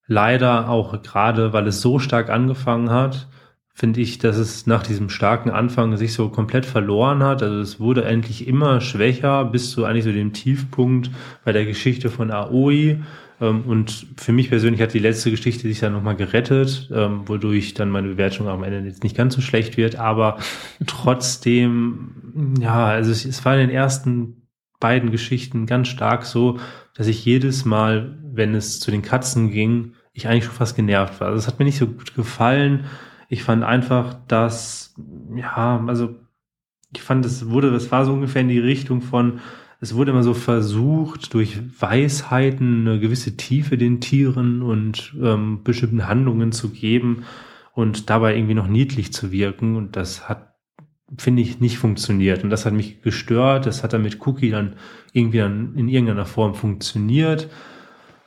Leider auch gerade, weil es so stark angefangen hat, finde ich, dass es nach diesem starken Anfang sich so komplett verloren hat. Also es wurde endlich immer schwächer bis zu eigentlich so dem Tiefpunkt bei der Geschichte von Aoi. Ähm, Und für mich persönlich hat die letzte Geschichte sich dann nochmal gerettet, ähm, wodurch dann meine Bewertung am Ende jetzt nicht ganz so schlecht wird. Aber trotzdem, ja, also es, es war in den ersten beiden Geschichten ganz stark so, dass ich jedes Mal, wenn es zu den Katzen ging, ich eigentlich schon fast genervt war. Also es hat mir nicht so gut gefallen. Ich fand einfach, dass, ja, also ich fand, es wurde, es war so ungefähr in die Richtung von, es wurde immer so versucht, durch Weisheiten eine gewisse Tiefe den Tieren und ähm, bestimmten Handlungen zu geben und dabei irgendwie noch niedlich zu wirken. Und das hat, finde ich, nicht funktioniert. Und das hat mich gestört. Das hat dann mit Cookie dann irgendwie dann in irgendeiner Form funktioniert.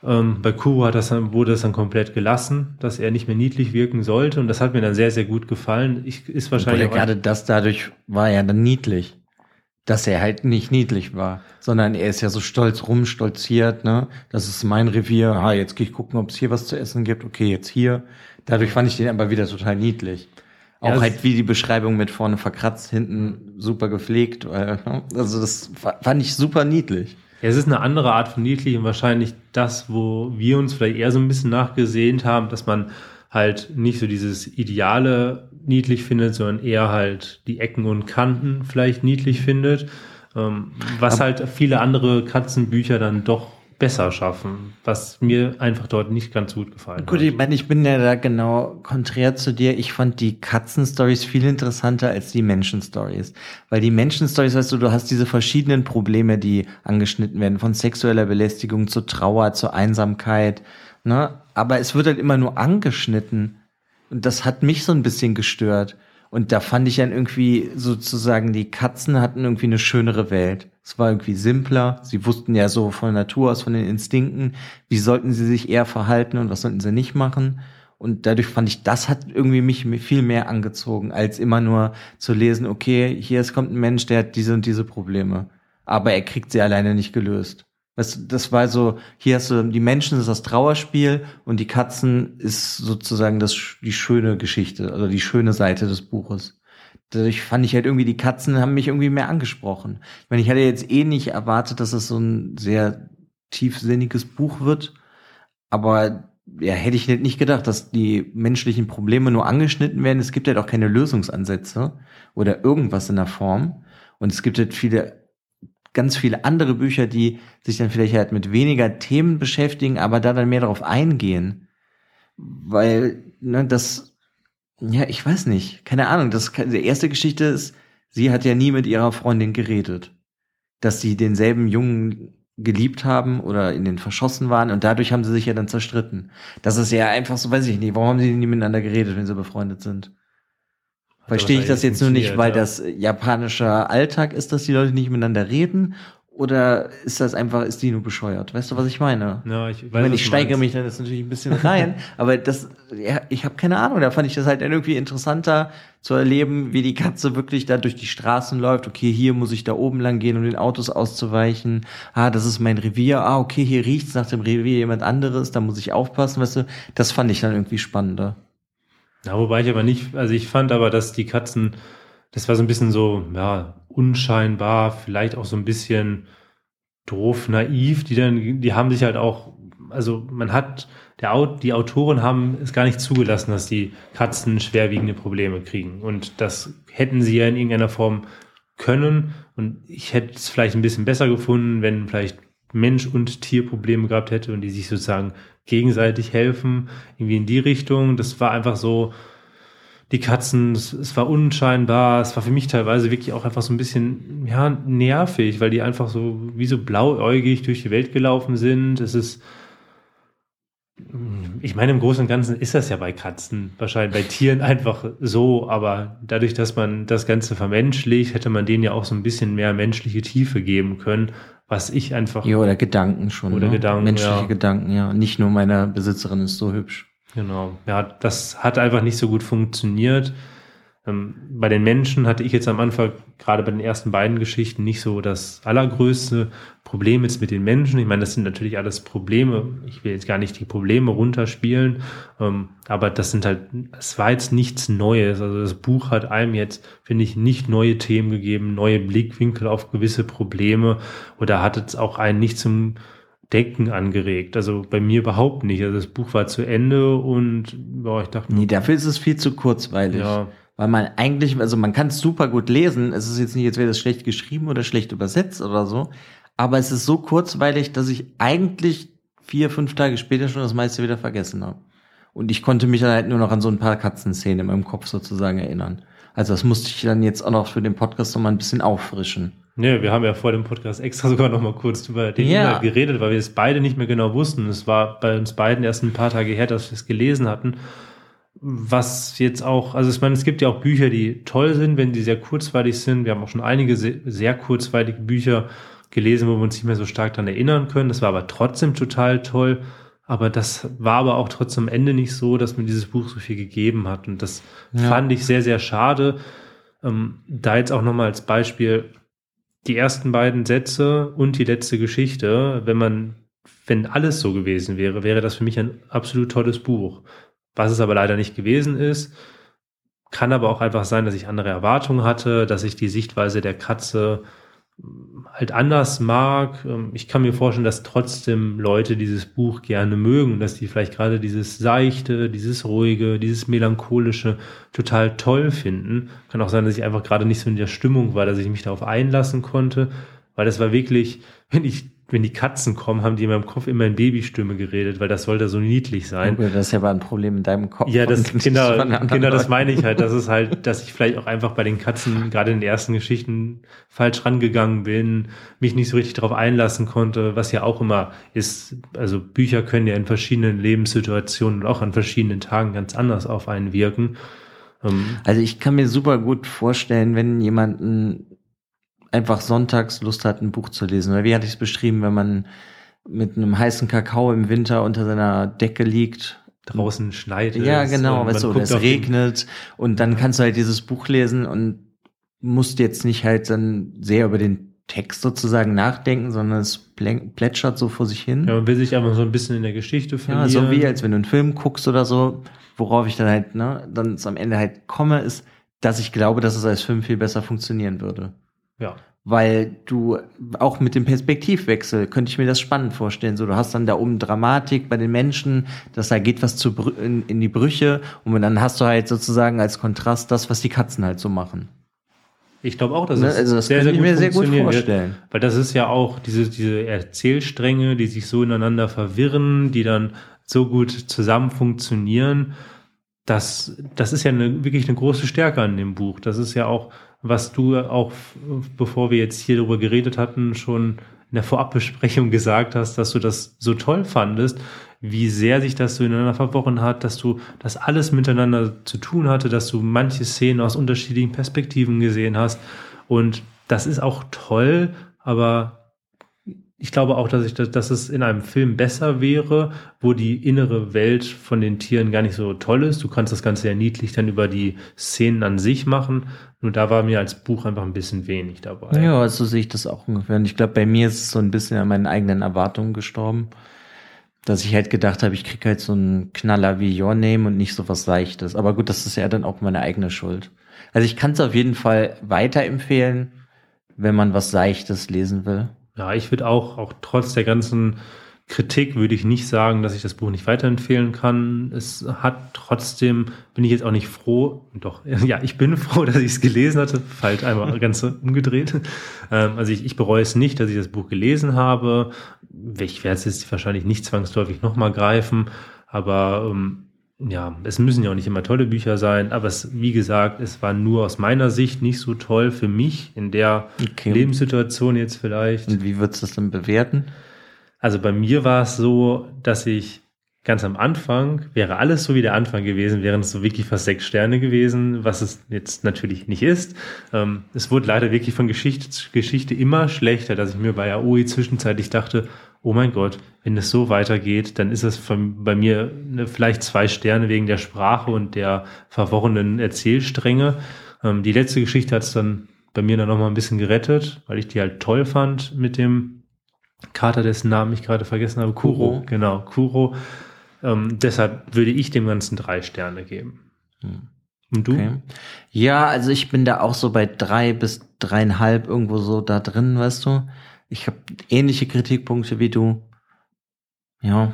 Ähm, bei Kuro hat das dann, wurde das dann komplett gelassen, dass er nicht mehr niedlich wirken sollte. Und das hat mir dann sehr, sehr gut gefallen. Ich, ist wahrscheinlich Oder gerade das dadurch war ja dann niedlich. Dass er halt nicht niedlich war, sondern er ist ja so stolz rumstolziert, ne? Das ist mein Revier. Ha, jetzt gehe ich gucken, ob es hier was zu essen gibt. Okay, jetzt hier. Dadurch fand ich den aber wieder total niedlich. Auch Ja, halt wie die Beschreibung mit vorne verkratzt, hinten super gepflegt. Also das fa- fand ich super niedlich. Ja, es ist eine andere Art von niedlich und wahrscheinlich das, wo wir uns vielleicht eher so ein bisschen nachgesehnt haben, dass man halt nicht so dieses Ideale niedlich findet, sondern eher halt die Ecken und Kanten vielleicht niedlich findet. Ähm, was halt viele andere Katzenbücher dann doch besser schaffen, was mir einfach dort nicht ganz gut gefallen gut, hat. Gut, ich meine, ich bin ja da genau konträr zu dir. Ich fand die Katzenstories viel interessanter als die Menschenstories. Weil die Menschenstories, weißt du, du hast diese verschiedenen Probleme, die angeschnitten werden, von sexueller Belästigung zur Trauer, zur Einsamkeit, ne? Aber es wird halt immer nur angeschnitten. Und das hat mich so ein bisschen gestört. Und da fand ich dann irgendwie sozusagen, die Katzen hatten irgendwie eine schönere Welt. Es war irgendwie simpler. Sie wussten ja so von Natur aus, von den Instinkten, wie sollten sie sich eher verhalten und was sollten sie nicht machen. Und dadurch fand ich, das hat irgendwie mich viel mehr angezogen, als immer nur zu lesen, okay, hier es kommt ein Mensch, der hat diese und diese Probleme. Aber er kriegt sie alleine nicht gelöst. Das, das war so, hier hast du, die Menschen ist das Trauerspiel und die Katzen ist sozusagen das, die schöne Geschichte, also die schöne Seite des Buches. Dadurch fand ich halt irgendwie, die Katzen haben mich irgendwie mehr angesprochen. Ich meine, ich hatte jetzt eh nicht erwartet, dass es so ein sehr tiefsinniges Buch wird, aber ja, hätte ich nicht gedacht, dass die menschlichen Probleme nur angeschnitten werden. Es gibt halt auch keine Lösungsansätze oder irgendwas in der Form. Und es gibt halt viele ganz viele andere Bücher, die sich dann vielleicht halt mit weniger Themen beschäftigen, aber da dann mehr darauf eingehen. Weil, ne, das, ja, ich weiß nicht, keine Ahnung, das, die erste Geschichte ist, sie hat ja nie mit ihrer Freundin geredet. Dass sie denselben Jungen geliebt haben oder in den verschossen waren und dadurch haben sie sich ja dann zerstritten. Das ist ja einfach so, weiß ich nicht, warum haben sie nie miteinander geredet, wenn sie befreundet sind? Verstehe ich das jetzt nur nicht, weil ja. das japanischer Alltag ist, dass die Leute nicht miteinander reden? Oder ist das einfach, ist die nur bescheuert? Weißt du, was ich meine? Ja, ich weiß, Wenn ich steigere mich dann ist natürlich ein bisschen rein, aber das, ja, ich habe keine Ahnung. Da fand ich das halt irgendwie interessanter zu erleben, wie die Katze wirklich da durch die Straßen läuft. Okay, hier muss ich da oben lang gehen, um den Autos auszuweichen. Ah, das ist mein Revier. Ah, okay, hier riecht's nach dem Revier jemand anderes. Da muss ich aufpassen. Weißt du, das fand ich dann irgendwie spannender. Ja, wobei ich aber nicht, also ich fand aber, dass die Katzen, das war so ein bisschen so, ja, unscheinbar, vielleicht auch so ein bisschen doof, naiv, die dann, die haben sich halt auch, also man hat, der, die Autoren haben es gar nicht zugelassen, dass die Katzen schwerwiegende Probleme kriegen. Und das hätten sie ja in irgendeiner Form können. Und ich hätte es vielleicht ein bisschen besser gefunden, wenn vielleicht Mensch und Tier Probleme gehabt hätte und die sich sozusagen gegenseitig helfen, irgendwie in die Richtung. Das war einfach so, die Katzen, es, es, war unscheinbar, es war für mich teilweise wirklich auch einfach so ein bisschen, ja, nervig, weil die einfach so, wie so blauäugig durch die Welt gelaufen sind. Es ist, ich meine, im Großen und Ganzen ist das ja bei Katzen, wahrscheinlich bei Tieren einfach so, aber dadurch, dass man das Ganze vermenschlicht, hätte man denen ja auch so ein bisschen mehr menschliche Tiefe geben können was ich einfach. Ja, oder Gedanken schon. Oder ne? Gedanken. Menschliche ja. Gedanken, ja. Nicht nur meine Besitzerin ist so hübsch. Genau. Ja, das hat einfach nicht so gut funktioniert. Ähm, bei den Menschen hatte ich jetzt am Anfang, gerade bei den ersten beiden Geschichten, nicht so das allergrößte Problem jetzt mit den Menschen. Ich meine, das sind natürlich alles Probleme. Ich will jetzt gar nicht die Probleme runterspielen, ähm, aber das sind halt, es war jetzt nichts Neues. Also das Buch hat einem jetzt, finde ich, nicht neue Themen gegeben, neue Blickwinkel auf gewisse Probleme oder hat es auch einen nicht zum Denken angeregt. Also bei mir überhaupt nicht. Also das Buch war zu Ende und ja, ich dachte. Nee, dafür ist es viel zu kurzweilig. Ja weil man eigentlich, also man kann es super gut lesen. Es ist jetzt nicht, jetzt wäre das schlecht geschrieben oder schlecht übersetzt oder so, aber es ist so kurzweilig, dass ich eigentlich vier, fünf Tage später schon das meiste wieder vergessen habe. Und ich konnte mich dann halt nur noch an so ein paar Katzenszenen in meinem Kopf sozusagen erinnern. Also das musste ich dann jetzt auch noch für den Podcast noch mal ein bisschen auffrischen. Ja, wir haben ja vor dem Podcast extra sogar noch mal kurz über den ja. Inhalt geredet, weil wir es beide nicht mehr genau wussten. Es war bei uns beiden erst ein paar Tage her, dass wir es gelesen hatten was jetzt auch, also ich meine, es gibt ja auch Bücher, die toll sind, wenn die sehr kurzweilig sind. Wir haben auch schon einige sehr, kurzweilige Bücher gelesen, wo wir uns nicht mehr so stark daran erinnern können. Das war aber trotzdem total toll. Aber das war aber auch trotzdem am Ende nicht so, dass mir dieses Buch so viel gegeben hat. Und das ja. fand ich sehr, sehr schade. Ähm, da jetzt auch nochmal als Beispiel die ersten beiden Sätze und die letzte Geschichte. Wenn man, wenn alles so gewesen wäre, wäre das für mich ein absolut tolles Buch. Was es aber leider nicht gewesen ist, kann aber auch einfach sein, dass ich andere Erwartungen hatte, dass ich die Sichtweise der Katze halt anders mag. Ähm, ich kann mir vorstellen, dass trotzdem Leute dieses Buch gerne mögen, dass die vielleicht gerade dieses Seichte, dieses Ruhige, dieses Melancholische total toll finden. Kann auch sein, dass ich einfach gerade nicht so in der Stimmung war, dass ich mich darauf einlassen konnte, weil das war wirklich, wenn ich wenn die Katzen kommen, haben die in meinem Kopf immer in Babystimme geredet, weil das sollte so niedlich sein. Das ist ja aber ein Problem in deinem Kopf. Ja, das, genau, genau das meine ich halt. Das ist halt, dass ich vielleicht auch einfach bei den Katzen gerade in den ersten Geschichten falsch rangegangen bin, mich nicht so richtig darauf einlassen konnte, was ja auch immer ist. Also Bücher können ja in verschiedenen Lebenssituationen und auch an verschiedenen Tagen ganz anders auf einen wirken. Ähm, also ich kann mir super gut vorstellen, wenn jemanden einfach sonntags Lust hat, ein Buch zu lesen. Oder wie hatte ich es beschrieben, wenn man mit einem heißen Kakao im Winter unter seiner Decke liegt. Draußen schneit es. Ja, genau, weißt du, es regnet und dann kannst du halt dieses Buch lesen und musst jetzt nicht halt dann sehr über den Text sozusagen nachdenken, sondern es plätschert so vor sich hin. Ja, man will sich einfach so ein bisschen in der Geschichte verlieren. Ja, so wie als wenn du einen Film guckst oder so, worauf ich dann halt, ne, dann am Ende halt komme, ist, dass ich glaube, dass es als Film viel besser funktionieren würde. Ja. Weil du auch mit dem Perspektivwechsel könnte ich mir das spannend vorstellen. So, du hast dann da oben Dramatik bei den Menschen, dass da geht was zu in, in die Brüche und dann hast du halt sozusagen als Kontrast das, was die Katzen halt so machen. Ich glaube auch, dass ne? also das sehr, sehr gut, mir sehr gut vorstellen. Wird, weil das ist ja auch diese, diese Erzählstränge, die sich so ineinander verwirren, die dann so gut zusammen funktionieren. Das, das ist ja eine, wirklich eine große Stärke an dem Buch. Das ist ja auch was du auch, bevor wir jetzt hier darüber geredet hatten, schon in der Vorabbesprechung gesagt hast, dass du das so toll fandest, wie sehr sich das so ineinander verworren hat, dass du das alles miteinander zu tun hatte, dass du manche Szenen aus unterschiedlichen Perspektiven gesehen hast. Und das ist auch toll, aber ich glaube auch, dass, ich, dass es in einem Film besser wäre, wo die innere Welt von den Tieren gar nicht so toll ist. Du kannst das Ganze ja niedlich dann über die Szenen an sich machen. Nur da war mir als Buch einfach ein bisschen wenig dabei. Ja, so sehe ich das auch ungefähr. Und ich glaube, bei mir ist es so ein bisschen an meinen eigenen Erwartungen gestorben. Dass ich halt gedacht habe, ich krieg halt so einen Knaller wie Your Name und nicht so was Seichtes. Aber gut, das ist ja dann auch meine eigene Schuld. Also ich kann es auf jeden Fall weiterempfehlen, wenn man was Seichtes lesen will. Ja, ich würde auch, auch trotz der ganzen Kritik würde ich nicht sagen, dass ich das Buch nicht weiterempfehlen kann. Es hat trotzdem, bin ich jetzt auch nicht froh, doch, ja, ich bin froh, dass ich es gelesen hatte, falsch einmal ganz umgedreht. Ähm, also ich, ich bereue es nicht, dass ich das Buch gelesen habe. Ich werde es jetzt wahrscheinlich nicht zwangsläufig nochmal greifen, aber ähm, ja, es müssen ja auch nicht immer tolle Bücher sein, aber es, wie gesagt, es war nur aus meiner Sicht nicht so toll für mich in der okay. Lebenssituation jetzt vielleicht. Und wie würdest du das denn bewerten? Also bei mir war es so, dass ich ganz am Anfang wäre alles so wie der Anfang gewesen, wären es so wirklich fast sechs Sterne gewesen, was es jetzt natürlich nicht ist. Ähm, es wurde leider wirklich von Geschichte zu Geschichte immer schlechter, dass ich mir bei AOE zwischenzeitlich dachte, oh mein Gott, wenn es so weitergeht, dann ist es von, bei mir eine, vielleicht zwei Sterne wegen der Sprache und der verworrenen Erzählstränge. Ähm, die letzte Geschichte hat es dann bei mir dann nochmal ein bisschen gerettet, weil ich die halt toll fand mit dem Kater, dessen Namen ich gerade vergessen habe. Kuro, Kuro. genau, Kuro. Ähm, deshalb würde ich dem Ganzen drei Sterne geben. Hm. Und du? Okay. Ja, also ich bin da auch so bei drei bis dreieinhalb irgendwo so da drin, weißt du. Ich habe ähnliche Kritikpunkte wie du. Ja.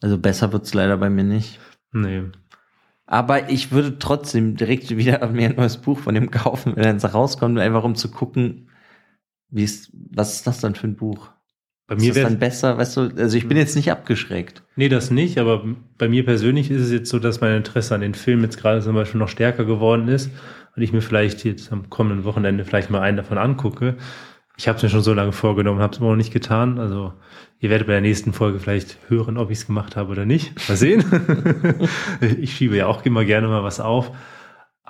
Also besser wird's leider bei mir nicht. Nee. Aber ich würde trotzdem direkt wieder mir ein neues Buch von dem kaufen, wenn es rauskommt, einfach um zu gucken, wie ist, was ist das dann für ein Buch? Bei mir wäre dann besser, weißt du, also ich bin jetzt nicht abgeschreckt. Nee, das nicht, aber bei mir persönlich ist es jetzt so, dass mein Interesse an den Film jetzt gerade zum Beispiel noch stärker geworden ist und ich mir vielleicht jetzt am kommenden Wochenende vielleicht mal einen davon angucke. Ich habe es mir schon so lange vorgenommen, habe es immer noch nicht getan. Also ihr werdet bei der nächsten Folge vielleicht hören, ob ich es gemacht habe oder nicht. Mal sehen. ich schiebe ja auch immer gerne mal was auf.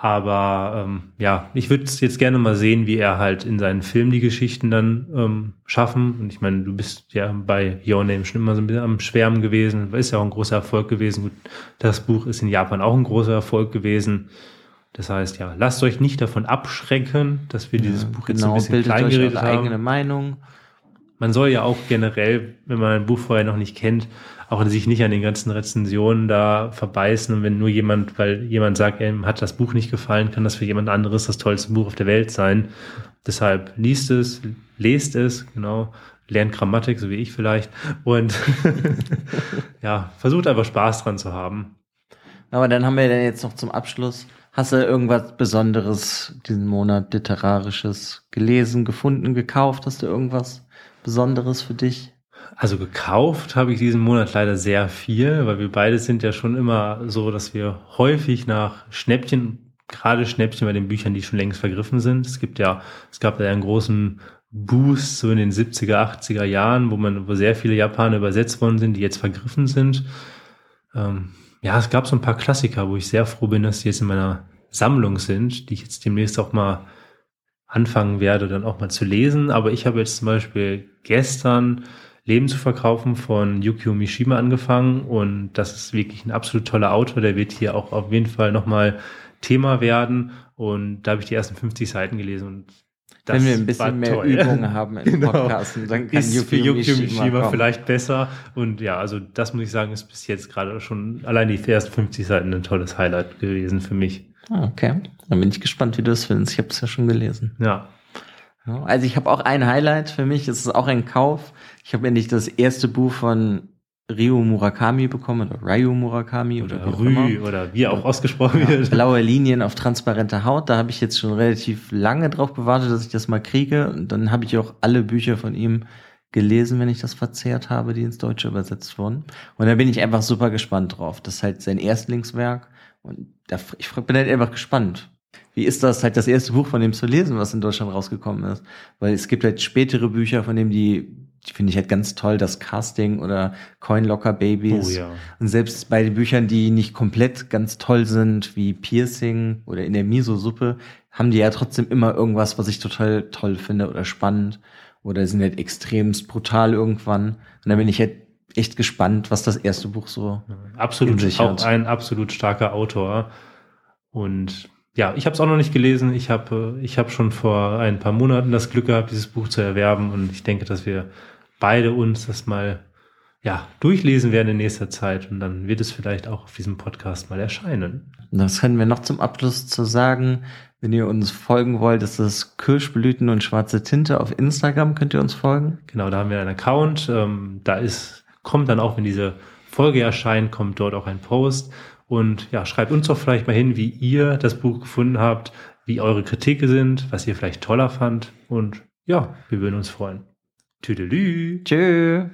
Aber ähm, ja, ich würde jetzt gerne mal sehen, wie er halt in seinen Film die Geschichten dann ähm, schaffen. Und ich meine, du bist ja bei Your Name schon immer so ein bisschen am Schwärmen gewesen. Ist ja auch ein großer Erfolg gewesen. Gut, das Buch ist in Japan auch ein großer Erfolg gewesen. Das heißt, ja, lasst euch nicht davon abschrecken, dass wir dieses ja, Buch jetzt genau, ein bisschen klein geredet haben. eigene Meinung. man soll ja auch generell, wenn man ein Buch vorher noch nicht kennt, auch sich nicht an den ganzen Rezensionen da verbeißen. Und wenn nur jemand, weil jemand sagt, ihm hat das Buch nicht gefallen, kann das für jemand anderes das tollste Buch auf der Welt sein. Deshalb liest es, lest es, genau, lernt Grammatik, so wie ich vielleicht. Und ja, versucht einfach Spaß dran zu haben. Aber dann haben wir dann jetzt noch zum Abschluss. Hast du irgendwas Besonderes diesen Monat literarisches gelesen, gefunden, gekauft? Hast du irgendwas Besonderes für dich? Also gekauft habe ich diesen Monat leider sehr viel, weil wir beide sind ja schon immer so, dass wir häufig nach Schnäppchen, gerade Schnäppchen bei den Büchern, die schon längst vergriffen sind. Es gibt ja, es gab ja einen großen Boost so in den 70er, 80er Jahren, wo man, wo sehr viele Japaner übersetzt worden sind, die jetzt vergriffen sind. Ähm, ja, es gab so ein paar Klassiker, wo ich sehr froh bin, dass die jetzt in meiner Sammlung sind, die ich jetzt demnächst auch mal anfangen werde, dann auch mal zu lesen. Aber ich habe jetzt zum Beispiel gestern Leben zu verkaufen von Yukio Mishima angefangen und das ist wirklich ein absolut toller Autor. Der wird hier auch auf jeden Fall nochmal Thema werden und da habe ich die ersten 50 Seiten gelesen und das Wenn wir ein bisschen mehr toll. Übungen haben im genau. Podcast, dann kann ist Yukio, Yukio Mishima, Mishima vielleicht besser. Und ja, also das muss ich sagen, ist bis jetzt gerade schon allein die ersten 50 Seiten ein tolles Highlight gewesen für mich. Ah, okay, dann bin ich gespannt, wie du es findest. Ich habe es ja schon gelesen. Ja. Also ich habe auch ein Highlight für mich. Es ist auch ein Kauf. Ich habe endlich das erste Buch von Ryu Murakami bekommen oder Ryu Murakami oder, oder Rü oder wie auch ausgesprochen ja, wird. Blaue Linien auf transparenter Haut. Da habe ich jetzt schon relativ lange drauf gewartet, dass ich das mal kriege. Und dann habe ich auch alle Bücher von ihm gelesen, wenn ich das verzehrt habe, die ins Deutsche übersetzt wurden. Und da bin ich einfach super gespannt drauf. Das ist halt sein Erstlingswerk. Und da, ich bin halt einfach gespannt. Wie ist das, halt das erste Buch von dem zu lesen, was in Deutschland rausgekommen ist? Weil es gibt halt spätere Bücher von dem, die finde ich halt ganz toll, das Casting oder Coinlocker Babies. Oh, ja. Und selbst bei den Büchern, die nicht komplett ganz toll sind, wie Piercing oder in der Miso-Suppe, haben die ja trotzdem immer irgendwas, was ich total toll finde oder spannend. Oder sind halt extremst brutal irgendwann. Und da bin ich halt echt gespannt, was das erste Buch so absolut auch ein absolut starker Autor und ja, ich habe es auch noch nicht gelesen. Ich habe ich habe schon vor ein paar Monaten das Glück gehabt, dieses Buch zu erwerben und ich denke, dass wir beide uns das mal ja, durchlesen werden in nächster Zeit und dann wird es vielleicht auch auf diesem Podcast mal erscheinen. Das können wir noch zum Abschluss zu sagen. Wenn ihr uns folgen wollt, ist es Kirschblüten und schwarze Tinte auf Instagram, könnt ihr uns folgen. Genau, da haben wir einen Account. Ähm, da ist, kommt dann auch, wenn diese Folge erscheint, kommt dort auch ein Post. Und ja, schreibt uns doch vielleicht mal hin, wie ihr das Buch gefunden habt, wie eure Kritiken sind, was ihr vielleicht toller fand. Und ja, wir würden uns freuen. Tüdelü. Tschö.